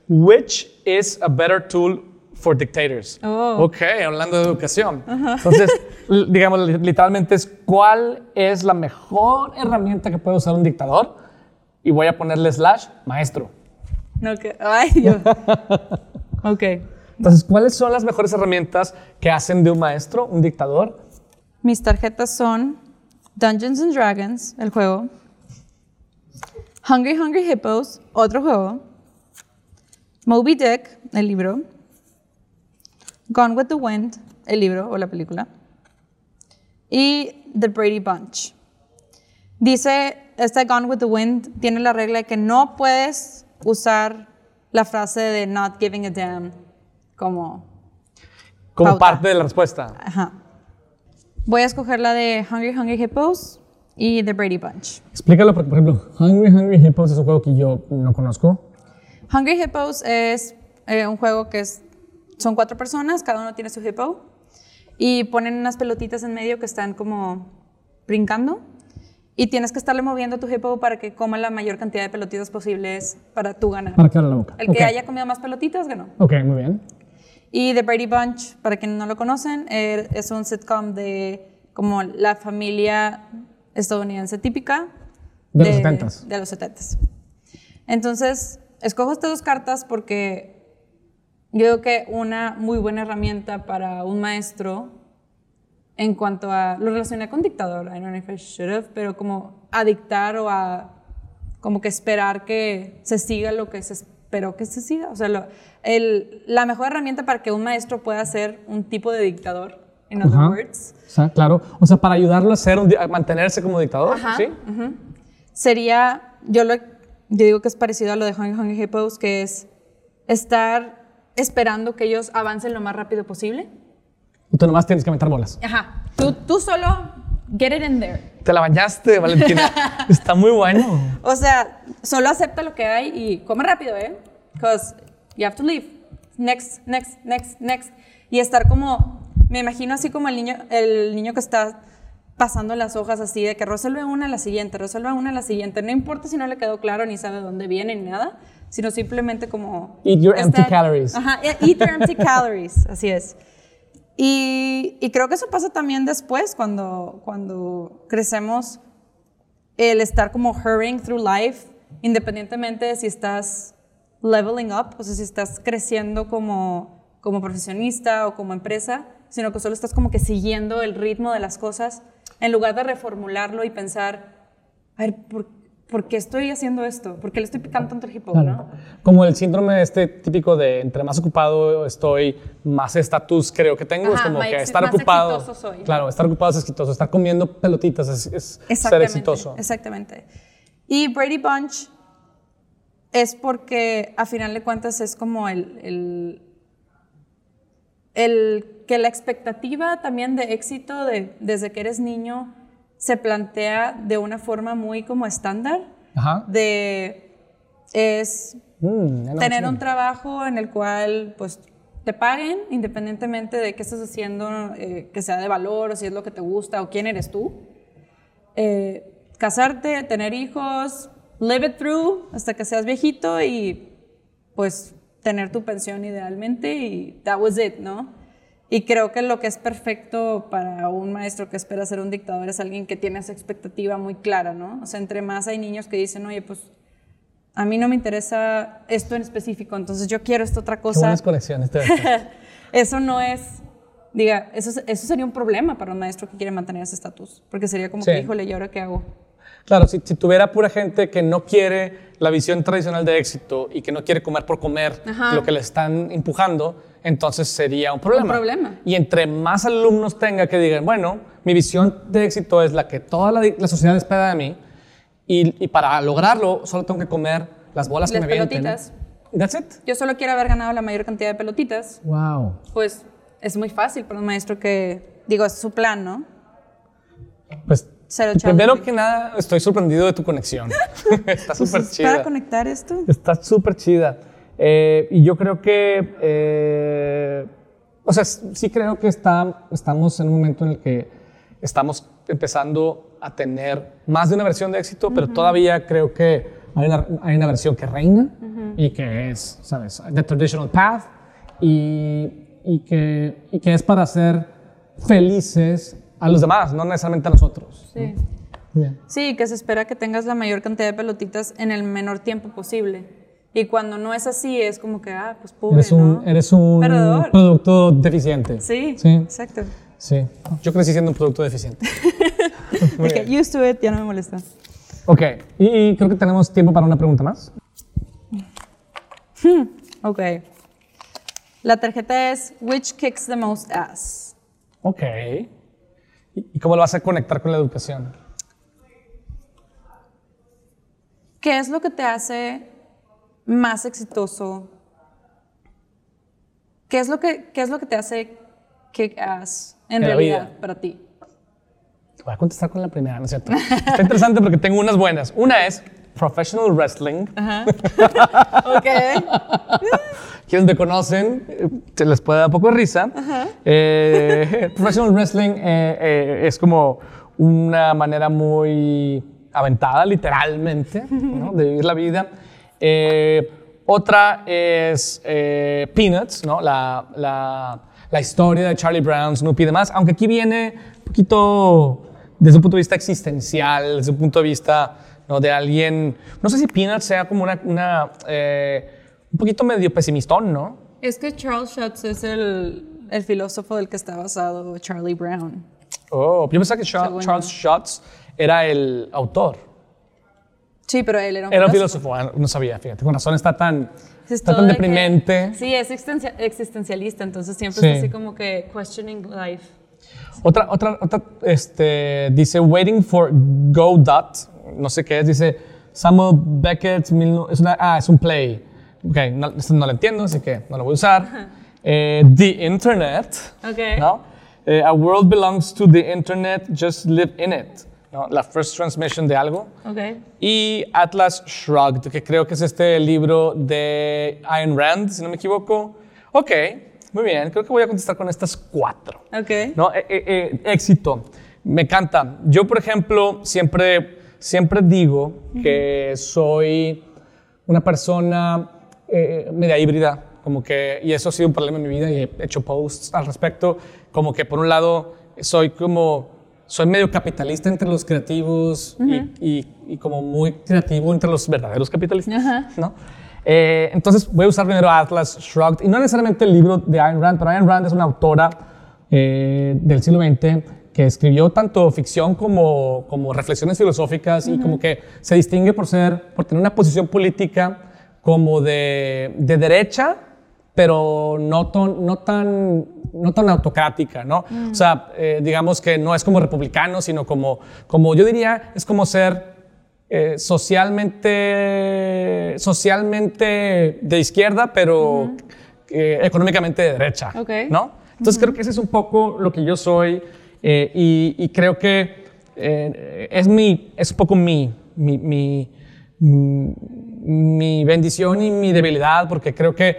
which is a better tool for dictators? Oh. Ok, hablando de educación. Entonces, digamos, li- literalmente es, ¿cuál es la mejor herramienta que puede usar un dictador? Y voy a ponerle slash maestro. No, que, ay, Dios. ok. Entonces, ¿cuáles son las mejores herramientas que hacen de un maestro un dictador? Mis tarjetas son Dungeons and Dragons, el juego. Hungry Hungry Hippos, otro juego. Moby Dick, el libro. Gone with the Wind, el libro o la película. Y The Brady Bunch. Dice, este Gone with the Wind tiene la regla de que no puedes usar la frase de not giving a damn como Como Pauta. parte de la respuesta. Ajá. Voy a escoger la de Hungry Hungry Hippos y The Brady Bunch. Explícalo, porque, por ejemplo, Hungry Hungry Hippos es un juego que yo no conozco. Hungry Hippos es eh, un juego que es, son cuatro personas, cada uno tiene su hippo y ponen unas pelotitas en medio que están como brincando y tienes que estarle moviendo a tu hippo para que coma la mayor cantidad de pelotitas posibles para tú ganar. Para quedar la boca. El que haya comido más pelotitas ganó. Ok, muy bien. Y The Brady Bunch, para quienes no lo conocen, er- es un sitcom de como la familia estadounidense típica. De los 70s. De los 70s. Entonces, escojo estas dos cartas porque yo creo que una muy buena herramienta para un maestro en cuanto a, lo relacioné con dictador, I don't know if I should have, pero como a dictar o a como que esperar que se siga lo que se esperó que se siga. O sea, lo- el- la mejor herramienta para que un maestro pueda ser un tipo de dictador, in other Ajá. words, O sea, claro. O sea, para ayudarlo a, ser un a mantenerse como dictador, Ajá, ¿sí? sería, yo, lo, yo digo que es parecido a lo de Hungry Hungry Hippos, que es estar esperando que ellos avancen lo más rápido posible. Tú nomás tienes que meter bolas. Ajá, tú, tú solo get it in there. Te la bañaste, Valentina. Está muy bueno. O sea, solo acepta lo que hay y come rápido, ¿eh? Because you have to leave. Next, next, next, next. Y estar como, me imagino así como el niño, el niño que está pasando las hojas así, de que resuelve una a la siguiente, resuelve una a la siguiente. No importa si no le quedó claro ni sabe dónde viene ni nada, sino simplemente como... Eat your empty calories. Ajá, e- eat your empty calories, así es. Y, y creo que eso pasa también después, cuando, cuando crecemos, el estar como hurrying through life, independientemente de si estás leveling up, o sea, si estás creciendo como, como profesionista o como empresa, sino que solo estás como que siguiendo el ritmo de las cosas, en lugar de reformularlo y pensar, a ver, ¿por, por qué estoy haciendo esto? ¿Por qué le estoy picando tanto el hip hop, no? Como el síndrome este típico de entre más ocupado estoy, más estatus creo que tengo. es como que estar más ocupado. soy. Claro, estar ocupado es exitoso. Estar comiendo pelotitas es, es ser exitoso. Exactamente. Y Brady Bunch es porque a final de cuentas es como el, el, el que la expectativa también de éxito de, desde que eres niño se plantea de una forma muy como estándar Ajá. de es Mm, tener un trabajo en el cual pues te paguen independientemente de qué estás haciendo, eh, que sea de valor o si es lo que te gusta o quién eres tú. Eh, casarte, tener hijos, live it through hasta que seas viejito y pues tener tu pensión idealmente y that was it, ¿no? Y creo que lo que es perfecto para un maestro que espera ser un dictador es alguien que tiene esa expectativa muy clara, ¿no? O sea, entre más hay niños que dicen, oye, pues a mí no me interesa esto en específico, entonces yo quiero esta otra Qué cosa. buenas conexiones. te eso no es, diga, eso, eso sería un problema para un maestro que quiere mantener ese estatus, porque sería como Sí. que, híjole, ¿y ahora qué hago? Claro, si, si tuviera pura gente que no quiere la visión tradicional de éxito y que no quiere comer por comer Ajá. lo que le están empujando, entonces sería un problema. Un problema. Y entre más alumnos tenga que digan, bueno, mi visión de éxito es la que toda la, la sociedad espera de mí y, y para lograrlo solo tengo que comer las bolas que Las me vienten. pelotitas. That's it. Yo solo quiero haber ganado la mayor cantidad de pelotitas, Wow. pues es muy fácil para un maestro que, digo, es su plan, ¿no? Pues Cero primero que nada estoy sorprendido de tu conexión. Está súper Pues, chida. para conectar esto. Está súper chida. Eh, y yo creo que, eh, o sea, sí creo que está, estamos en un momento en el que estamos empezando a tener más de una versión de éxito, pero todavía creo que hay una, hay una versión que reina y que es, ¿sabes? The traditional path y, y, que, y que es para hacer felices a los demás, no necesariamente a nosotros. Sí. Bien. Sí, que se espera que tengas la mayor cantidad de pelotitas en el menor tiempo posible. Y cuando no es así, es como que, ah, pues pobre, Eres un, ¿no? eres un Perdedor. producto deficiente. Sí, Sí. exacto. Sí, yo crecí siendo un producto deficiente. Muy Ok, bien. used to it, ya no me molesta. Ok, y, y creo que tenemos tiempo para una pregunta más. Ok. La tarjeta es, which kicks the most ass? Ok. ¿Y, cómo lo vas a conectar con la educación? ¿Qué es lo que te hace más exitoso? ¿Qué es lo que, qué es lo que te hace kick ass en, realidad para ti? Voy a contestar con la primera, ¿no es cierto? Está interesante porque tengo unas buenas. Una es professional wrestling. Ok. Quienes me conocen, eh, se les puede dar un poco de risa. Eh, professional wrestling eh, eh, es como una manera muy aventada, literalmente, ¿no? de vivir la vida. Eh, otra es eh, Peanuts, ¿no? la, la- la historia de Charlie Brown, Snoopy y demás, aunque aquí viene un poquito desde un punto de vista existencial, desde un punto de vista ¿no? de alguien, no sé si Peanuts sea como una, una, eh, un poquito medio pesimistón, ¿no? Es que Charles Schultz es el, el filósofo del que está basado Charlie Brown. Oh, yo pensaba que Según Charles Schultz era el autor. Sí, pero él era un Era un filósofo. filósofo, ah, no sabía, fíjate, con razón está tan, Es está tan de que- deprimente. sí, es existencia- existencialista, entonces siempre Sí. está así como que questioning life. Otra, otra, otra, este, dice Waiting for Godot, no sé qué es, dice Samuel Beckett, mil es una, ah, es un play. Ok, no, esto no lo entiendo, así que no lo voy a usar. Eh, the Internet, Ok. ¿no? Eh, a world belongs to the Internet, just live in it. ¿no? La first transmission de algo. Ok. Y Atlas Shrugged, que creo que es este libro de Ayn Rand, si no me equivoco. Ok, muy bien, creo que voy a contestar con estas cuatro. Ok. ¿no? Eh, éxito. Me encanta. Yo, por ejemplo, siempre, siempre digo que soy una persona eh, media híbrida, como que, y eso ha sido un problema en mi vida y he hecho posts al respecto, como que por un lado soy como, soy medio capitalista entre los creativos y, y- y como muy creativo entre los verdaderos capitalistas, Ajá. ¿no? Eh, entonces voy a usar primero Atlas Shrugged, y no necesariamente el libro de Ayn Rand, pero Ayn Rand es una autora eh, del siglo XX que escribió tanto ficción como, como reflexiones filosóficas y como que se distingue por ser, por tener una posición política como de, de derecha, pero no, ton- no, tan, no tan autocrática, ¿no? O sea, eh, digamos que no es como republicano, sino como, como yo diría, es como ser eh, socialmente, socialmente de izquierda, pero eh, económicamente de derecha, Ok. ¿no? Entonces creo que ese es un poco lo que yo soy y, y creo que es, mi, es un poco mi, mi, mi, mm, mi bendición y mi debilidad, porque creo que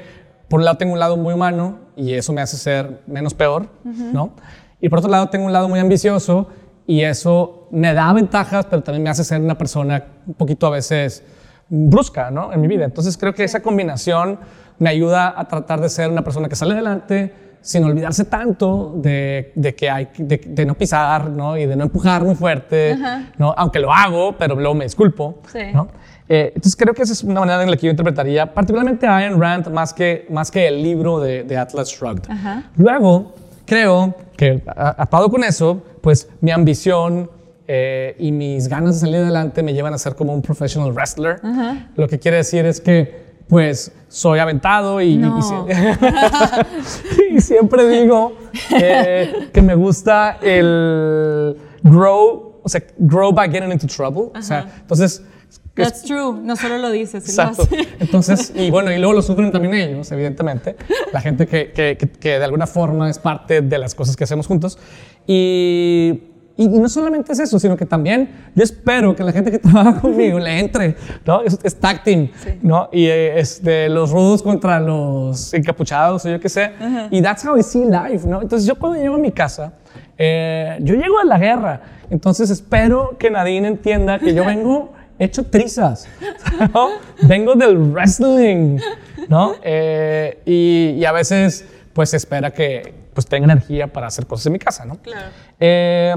por un lado tengo un lado muy humano y eso me hace ser menos peor, ¿no? Y por otro lado tengo un lado muy ambicioso y eso me da ventajas, pero también me hace ser una persona un poquito a veces brusca, ¿no? En mi vida. Entonces creo que esa combinación me ayuda a tratar de ser una persona que sale adelante sin olvidarse tanto de, de que hay de, de, no pisar, ¿no? Y de no empujar muy fuerte, ¿no? Aunque lo hago, pero luego me disculpo, Sí. ¿no? Eh, entonces creo que esa es una manera en la que yo interpretaría particularmente a Ayn Rand más que, más que el libro de, de Atlas Shrugged. Ajá. Luego, creo que atado con eso, pues mi ambición eh, y mis ganas de salir adelante me llevan a ser como un professional wrestler. Lo que quiere decir es que pues soy aventado y, y- y No. sie- y siempre digo eh, que me gusta el grow, o sea, grow by getting into trouble. O sea, entonces... That's true. No solo lo dices, sí lo Exacto. haces. Entonces, y bueno, y luego lo sufren también ellos, evidentemente. La gente que, que, que- de alguna forma es parte de las cosas que hacemos juntos. Y, y no solamente es eso, sino que también yo espero que la gente que trabaja conmigo le entre, ¿no? Es, es tag team, ¿no? Y este, los rudos contra los encapuchados o yo qué sé. Y that's how I see life, ¿no? Entonces, yo cuando llego a mi casa, eh, yo llego a la guerra. Entonces, espero que Nadine entienda que yo vengo hecho trizas, ¿no? Vengo del wrestling, ¿no? Eh, y, y a veces, pues, se espera que pues, tenga energía para hacer cosas en mi casa, ¿no? Claro. Eh,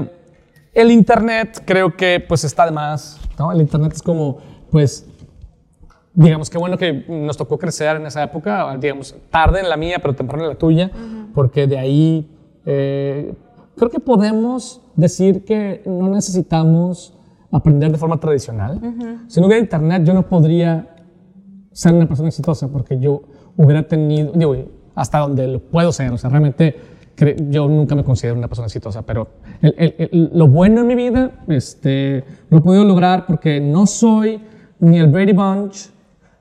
el internet creo que, pues, está de más, ¿no? El internet es como, pues, digamos, qué bueno que nos tocó crecer en esa época, digamos, tarde en la mía, pero temprano en la tuya, porque de ahí eh, creo que podemos decir que no necesitamos aprender de forma tradicional. Si no hubiera internet, yo no podría ser una persona exitosa porque yo hubiera tenido, digo, hasta donde lo puedo ser, o sea, realmente yo nunca me considero una persona exitosa, pero el- el- el- lo bueno en mi vida este, lo he podido lograr porque no soy ni el Brady Bunch,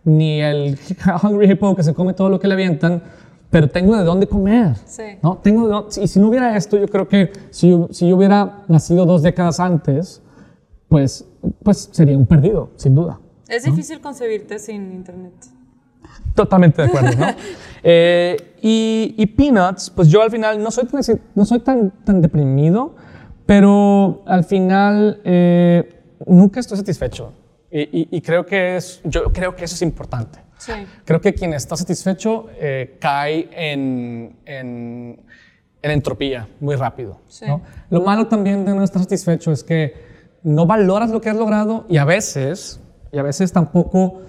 ni el Hungry Hippo que se come todo lo que le avientan, pero tengo de dónde comer. Sí. ¿no? Tengo de dónde- y si no hubiera esto, yo creo que si yo, si yo hubiera nacido dos décadas antes, pues, pues sería un perdido, sin duda. Es difícil concebirte sin internet. Totalmente de acuerdo, ¿no? Eh, y, y Peanuts, pues yo al final no soy tan, no soy tan, tan deprimido, pero al final eh, nunca estoy satisfecho. Y, y- y creo que es, yo creo que eso es importante. Sí. Creo que quien está satisfecho eh, cae en, en, en entropía muy rápido. Sí. ¿no? Lo malo también de no estar satisfecho es que no valoras lo que has logrado y a veces, y a veces tampoco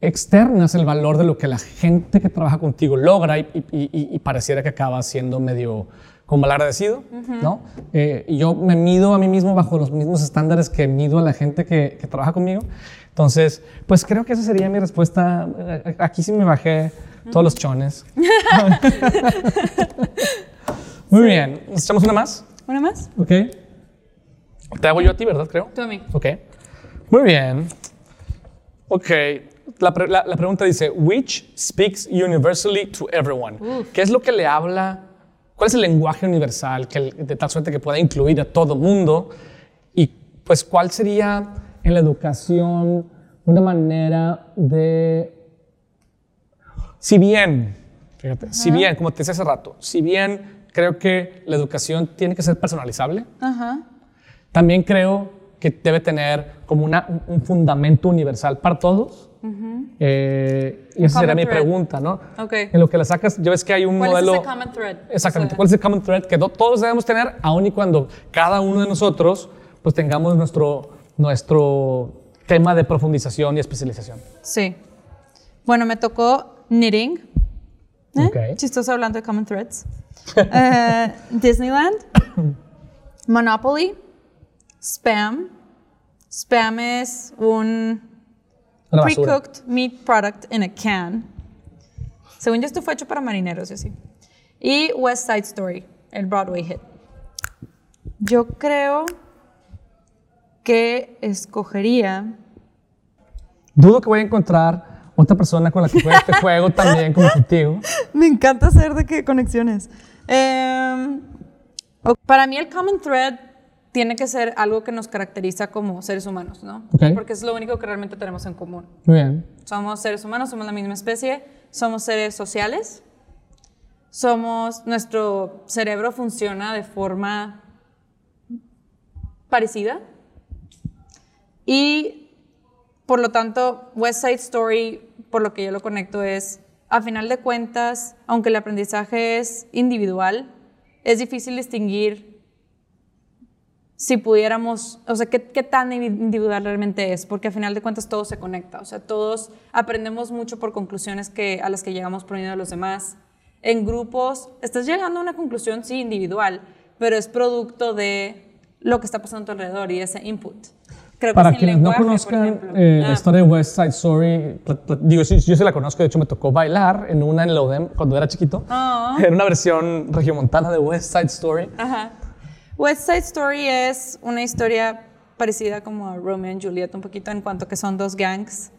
externas el valor de lo que la gente que trabaja contigo logra y, y- y- y pareciera que acaba siendo medio como agradecido, ¿no? Eh, y yo me mido a mí mismo bajo los mismos estándares que mido a la gente que, que trabaja conmigo. Entonces, pues creo que esa sería mi respuesta. Eh, Aquí sí me bajé todos los chones. Muy bien. ¿Nos echamos una más? ¿Una más? Ok. Te hago yo a ti, ¿verdad? Creo. Tú a mí. Ok. Muy bien. Ok. La, pre- la- la pregunta dice, which speaks universally to everyone? ¿Qué es lo que le habla? ¿Cuál es el lenguaje universal que, de tal suerte que pueda incluir a todo mundo? Y pues, ¿cuál sería en la educación una manera de... Si bien, fíjate, si bien, como te decía hace rato, si bien creo que la educación tiene que ser personalizable, Ajá. También creo que debe tener como una- un- un fundamento universal para todos. Eh, y esa sería mi thread. pregunta, ¿no? Ok. En lo que la sacas, yo ves que hay un ¿Cuál modelo... es ese common thread? Exactamente. O sea, ¿Cuál es el common thread que do- todos debemos tener, aun y cuando cada uno de nosotros pues tengamos nuestro, nuestro tema de profundización y especialización? Sí. Bueno, me tocó knitting. ¿Eh? Ok. Chistoso hablando de common threads. Eh, Disneyland. Monopoly. Spam. Spam es un pre-cooked meat product in a can. Según yo, esto fue hecho para marineros y así. Y West Side Story, el Broadway hit. Yo creo que escogería Dudo que voy a encontrar otra persona con la que juegue este juego también como contigo. Me encanta hacer de qué conexiones. Em, para mí el common thread tiene que ser algo que nos caracteriza como seres humanos, ¿no? Porque es lo único que realmente tenemos en común. Muy bien. Somos seres humanos, somos la misma especie, somos seres sociales, somos, nuestro cerebro funciona de forma parecida y por lo tanto, West Side Story, por lo que yo lo conecto, es, a final de cuentas, aunque el aprendizaje es individual, es difícil distinguir si pudiéramos, o sea, qué, qué, tan individual realmente es, porque a final de cuentas todo se conecta, o sea, todos aprendemos mucho por conclusiones que, a las que llegamos por medio de los demás. En grupos, estás llegando a una conclusión, sí, individual, pero es producto de lo que está pasando a tu alrededor y ese input. Creo Para quienes no conozcan eh, la ah. historia de West Side Story, digo, yo, yo se la conozco, de hecho me tocó bailar en una en Lodem cuando era chiquito, oh. en una versión regiomontana de West Side Story. Ajá. West Side Story es una historia parecida como a Romeo y Juliet, un poquito en cuanto que son dos gangs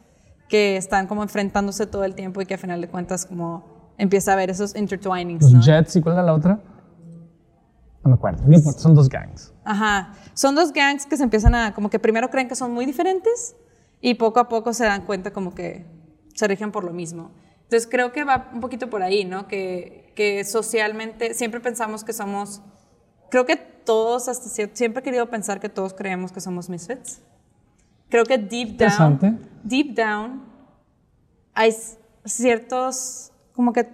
que están como enfrentándose todo el tiempo y que a final de cuentas como empieza a haber esos intertwinings. Los Jets, ¿y cuál era la otra? No me acuerdo, no importa, son dos gangs. Ajá, son dos gangs que se empiezan a, como que primero creen que son muy diferentes y poco a poco se dan cuenta como que se rigen por lo mismo. Entonces creo que va un poquito por ahí, ¿no? Que, que socialmente siempre pensamos que somos, creo que todos, hasta siempre he querido pensar que todos creemos que somos misfits. Creo que deep down, deep down, hay ciertos, como que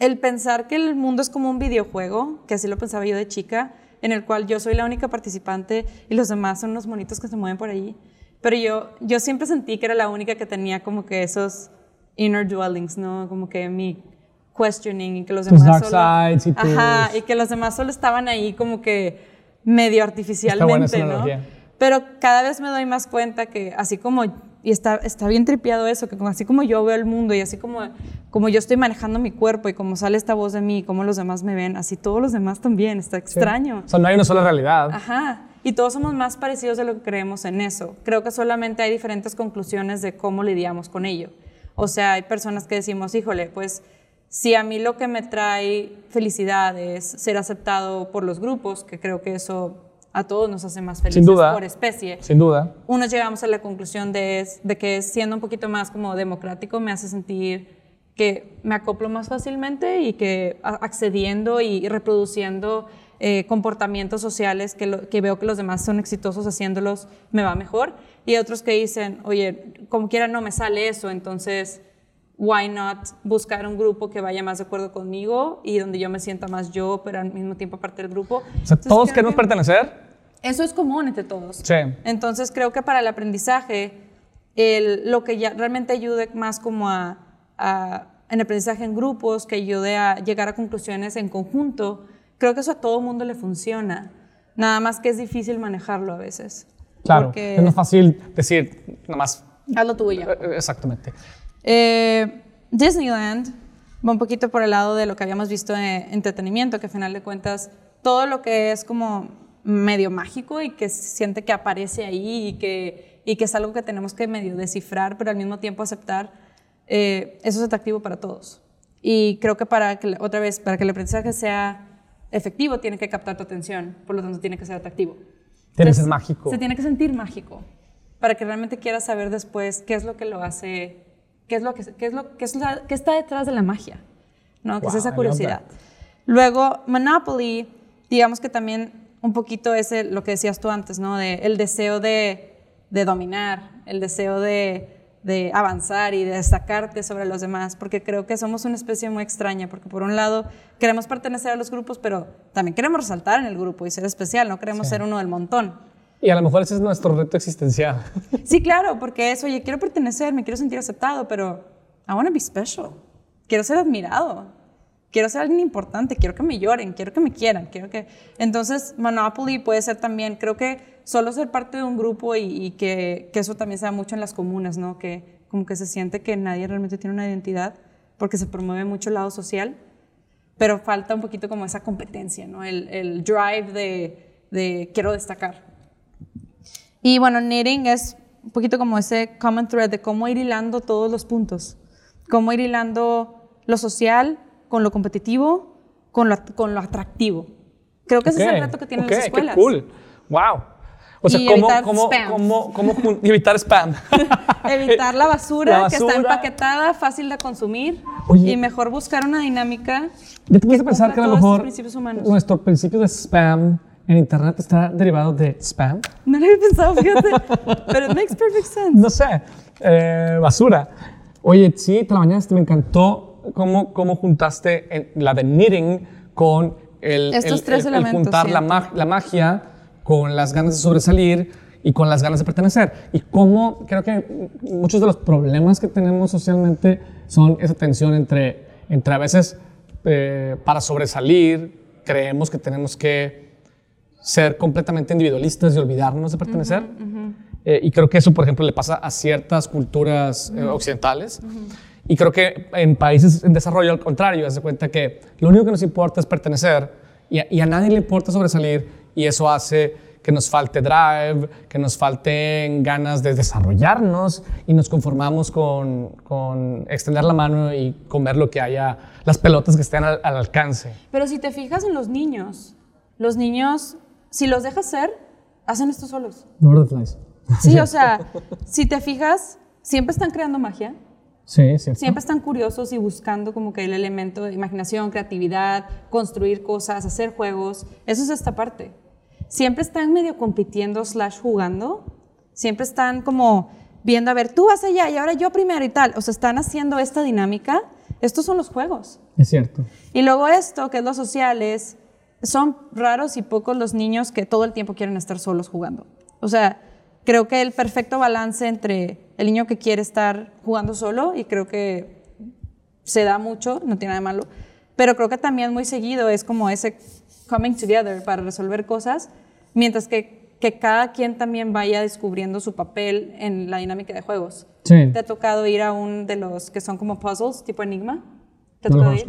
el pensar que el mundo es como un videojuego, que así lo pensaba yo de chica, en el cual yo soy la única participante y los demás son unos monitos que se mueven por ahí. Pero yo, yo siempre sentí que era la única que tenía como que esos inner dwellings, ¿no? Como que mi questioning y que los demás solo, y Ajá, y que los demás solo estaban ahí como que medio artificialmente, ¿no? Pero cada vez me doy más cuenta que así como y está, está bien tripiado eso, que así como yo veo el mundo y así como, como yo estoy manejando mi cuerpo y como sale esta voz de mí y como los demás me ven, así todos los demás también, está extraño. O sea, no hay una sola realidad. Ajá. Y todos somos más parecidos de lo que creemos en eso. Creo que solamente hay diferentes conclusiones de cómo lidiamos con ello. O sea, hay personas que decimos, híjole, pues si a mí lo que me trae felicidad es ser aceptado por los grupos, que creo que eso a todos nos hace más felices por especie. Sin duda. Unos llegamos a la conclusión de, de que siendo un poquito más como democrático me hace sentir que me acoplo más fácilmente y que accediendo y reproduciendo eh, comportamientos sociales que, que, veo que los demás son exitosos haciéndolos me va mejor. Y otros que dicen, oye, como quiera no me sale eso, entonces, why not buscar un grupo que vaya más de acuerdo conmigo y donde yo me sienta más yo, pero al mismo tiempo parte del grupo. O sea, todos queremos pertenecer, eso es común entre todos. Sí. Entonces creo que para el aprendizaje, el, lo que ya realmente ayude más como a, en aprendizaje en grupos, que ayude a llegar a conclusiones en conjunto, creo que eso a todo mundo le funciona. Nada más que es difícil manejarlo a veces. Claro, es más fácil decir, nada más... Hazlo tuyo. Eh, eh, exactamente. Eh, Disneyland va un poquito por el lado de lo que habíamos visto en entretenimiento, que al final de cuentas todo lo que es como medio mágico y que siente que aparece ahí y que, y que es algo que tenemos que medio descifrar, pero al mismo tiempo aceptar, eh, eso es atractivo para todos. Y creo que para que, otra vez, para que el aprendizaje sea efectivo, tiene que captar tu atención, por lo tanto tiene que ser atractivo. Tiene que ser mágico. Se tiene que sentir mágico, para que realmente quieras saber después qué es lo que lo hace, qué es lo que, qué es lo, qué es qué está detrás de la magia, ¿no? que es esa curiosidad. Luego, Monopoly, digamos que también un poquito ese, lo que decías tú antes, ¿no? De el deseo de, de dominar, el deseo de, de, avanzar y de destacarte sobre los demás, porque creo que somos una especie muy extraña, porque por un lado queremos pertenecer a los grupos, pero también queremos resaltar en el grupo y ser especial, no queremos ser uno del montón. Y a lo mejor ese es nuestro reto existencial. Sí, claro, porque es, oye, quiero pertenecer, me quiero sentir aceptado, pero I want to be special. Quiero ser admirado quiero ser alguien importante, quiero que me lloren, quiero que me quieran, quiero que... Entonces, Monopoly puede ser también, creo que solo ser parte de un grupo y, que, que, eso también se da mucho en las comunas, ¿no? Que como que se siente que nadie realmente tiene una identidad porque se promueve mucho el lado social, pero falta un poquito como esa competencia, ¿no? El, el drive de, de quiero destacar. Y bueno, knitting es un poquito como ese common thread de cómo ir hilando todos los puntos, cómo ir hilando lo social, con lo competitivo, con lo, con lo atractivo. Creo que ese es el reto que tienen las escuelas. Qué cool. Wow. O sea, y ¿cómo, evitar cómo, spam. Cómo, cómo, evitar spam. evitar la basura, La que está basura. empaquetada, fácil de consumir. Oye. y mejor buscar una dinámica Yo te que pensar que a lo mejor nuestro principio de spam en internet está derivado de spam. No lo había pensado, fíjate. Pero it makes perfect sense. No sé, eh, basura. Oye, sí, te la bañaste, me encantó cómo, cómo juntaste en la de knitting con el, Estos el- tres el- el elementos, juntar la, la magia con las ganas de sobresalir y con las ganas de pertenecer. Y cómo creo que muchos de los problemas que tenemos socialmente son esa tensión entre, entre a veces eh, para sobresalir creemos que tenemos que ser completamente individualistas y olvidarnos de pertenecer. Eh, y creo que eso, por ejemplo, le pasa a ciertas culturas eh, occidentales. Y creo que en países en desarrollo, al contrario, hace cuenta que lo único que nos importa es pertenecer y a, y a nadie le importa sobresalir y eso hace que nos falte drive, que nos falten ganas de desarrollarnos y nos conformamos con, con extender la mano y comer lo que haya, las pelotas que estén al, al alcance. Pero si te fijas en los niños, los niños, si los dejas ser, hacen esto solos. Lord of Flies. Sí, o sea, si te fijas, siempre están creando magia, Sí, cierto. siempre están curiosos y buscando como que el elemento de imaginación, creatividad, construir cosas, hacer juegos. Eso es esta parte. Siempre están medio compitiendo slash jugando. Siempre están como viendo, a ver, tú vas allá y ahora yo primero y tal. O sea, están haciendo esta dinámica. Estos son los juegos. Es cierto. Y luego esto, que es los sociales, son raros y pocos los niños que todo el tiempo quieren estar solos jugando. O sea, creo que el perfecto balance entre el niño que quiere estar jugando solo, y creo que se da mucho, no tiene nada de malo, pero creo que también muy seguido es como ese coming together para resolver cosas, mientras que, que cada quien también vaya descubriendo su papel en la dinámica de juegos. Sí. ¿Te ha tocado ir a un de los que son como puzzles, tipo enigma? ¿Te ha tocado ir?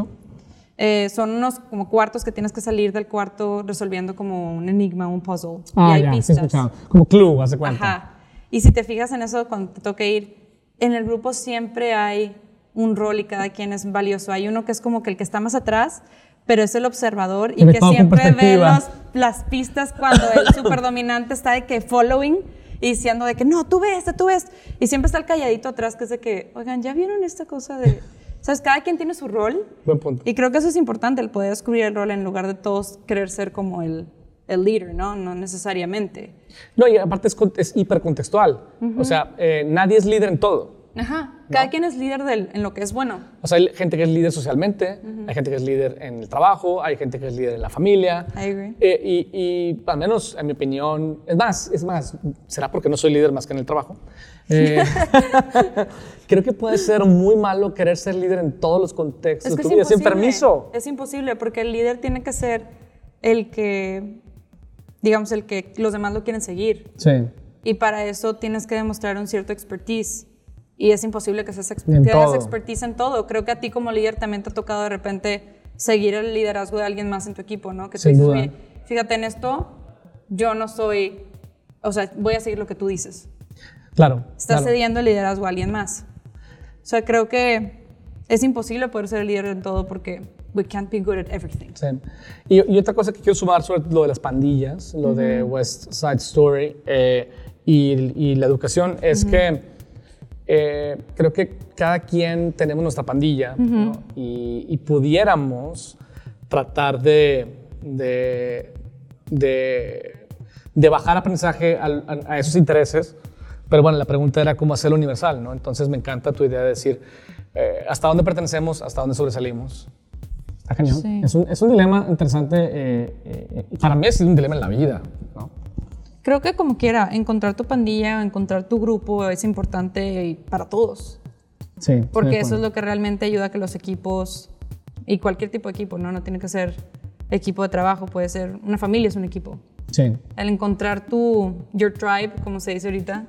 Eh, son unos como cuartos que tienes que salir del cuarto resolviendo como un enigma, un puzzle. Ah, y hay ya, pistas. escuchado. Como Clue, hace cuenta. Ajá. Y si te fijas en eso, cuando te toque ir, en el grupo siempre hay un rol y cada quien es valioso. Hay uno que es como que el que está más atrás, pero es el observador y que siempre ve los- las pistas cuando el superdominante está de que following y diciendo de que no, tú ves, tú ves. Y siempre está el calladito atrás que es de que, oigan, ¿ya vieron esta cosa de...? ¿Sabes? Cada quien tiene su rol. Buen punto. Y creo que eso es importante, el poder descubrir el rol en lugar de todos querer ser como el, el leader, ¿no? No necesariamente. No, y aparte es, es hipercontextual. O sea, eh, nadie es líder en todo. Ajá. Cada quien es líder del- en lo que es bueno. O sea, hay gente que es líder socialmente, hay gente que es líder en el trabajo, hay gente que es líder en la familia. I agree. Eh, y, y al menos en mi opinión, es más, es más, será porque no soy líder más que en el trabajo. Eh, creo que puede ser muy malo querer ser líder en todos los contextos Es que es vida, sin imposible. permiso. Es imposible porque el líder tiene que ser el que, digamos, el que los demás lo quieren seguir. Sí. Y para eso tienes que demostrar un cierto expertise. Y es imposible que seas que hagas expertise en todo. Creo que a ti como líder también te ha tocado de repente seguir el liderazgo de alguien más en tu equipo, ¿no? Que tú Sin dices, duda. "Oye, fíjate en esto, yo no soy, o sea, voy a seguir lo que tú dices. Claro. Estás claro. cediendo el liderazgo a alguien más. O sea, creo que es imposible poder ser el líder en todo porque we can't be good at everything. Sí. Y, y otra cosa que quiero sumar sobre lo de las pandillas, lo de West Side Story eh, y, y la educación, es que eh, creo que cada quien tenemos nuestra pandilla ¿no? y, y pudiéramos tratar de, de, de, de bajar aprendizaje a esos intereses. Pero bueno, la pregunta era cómo hacerlo universal, ¿no? Entonces me encanta tu idea de decir eh, hasta dónde pertenecemos, hasta dónde sobresalimos. Está cañón. Sí. Es, un, es un dilema interesante. eh, eh, para mí es un dilema en la vida. ¿no? Creo que como quiera, encontrar tu pandilla, encontrar tu grupo es importante para todos. Sí. Porque eso es lo que realmente ayuda a que los equipos, y cualquier tipo de equipo, ¿no? No tiene que ser equipo de trabajo, puede ser una familia, es un equipo. Sí. El encontrar tu, your tribe, como se dice ahorita,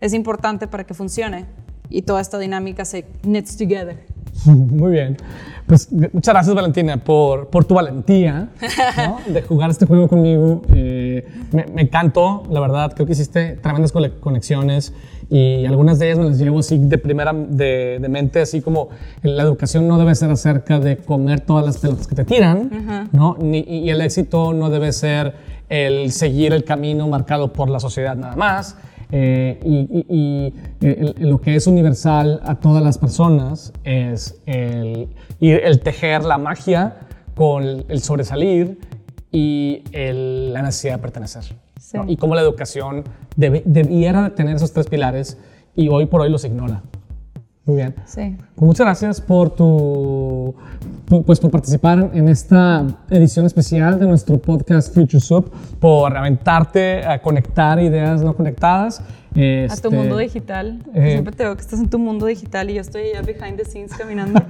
es importante para que funcione y toda esta dinámica se knits together. Muy bien. Pues muchas gracias, Valentina, por, por tu valentía ¿no? de jugar este juego conmigo. Eh, me, me encantó, la verdad. Creo que hiciste tremendas conexiones y algunas de ellas me las llevo así de primera de, de mente, así como la educación no debe ser acerca de comer todas las pelotas que te tiran, ¿no? Ni- y el éxito no debe ser el seguir el camino marcado por la sociedad nada más. Eh, y, y- y, eh, el- lo que es universal a todas las personas es el, el tejer la magia con el, sobresalir y la necesidad de pertenecer. Sí. ¿no? Y cómo la educación debe- debiera de tener esos tres pilares y hoy por hoy los ignora. Muy bien. Sí. Pues muchas gracias por tu pu- pues por participar en esta edición especial de nuestro podcast Future Soup, por aventarte a conectar ideas no conectadas. A Este, tu mundo digital. eh, Siempre te veo que estás en tu mundo digital y yo estoy allá behind the scenes caminando.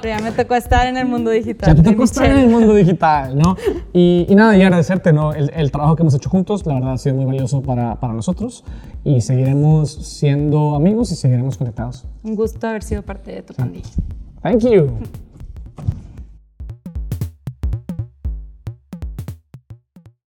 Pero ya me tocó estar en el mundo digital. tú te de costas en el mundo digital, ¿no? Y, y nada, y agradecerte, ¿no? El, el trabajo que hemos hecho juntos, la verdad, ha sido muy valioso para, para nosotros. Y seguiremos siendo amigos y seguiremos conectados. Un gusto haber sido parte de tu pandilla. Thank you.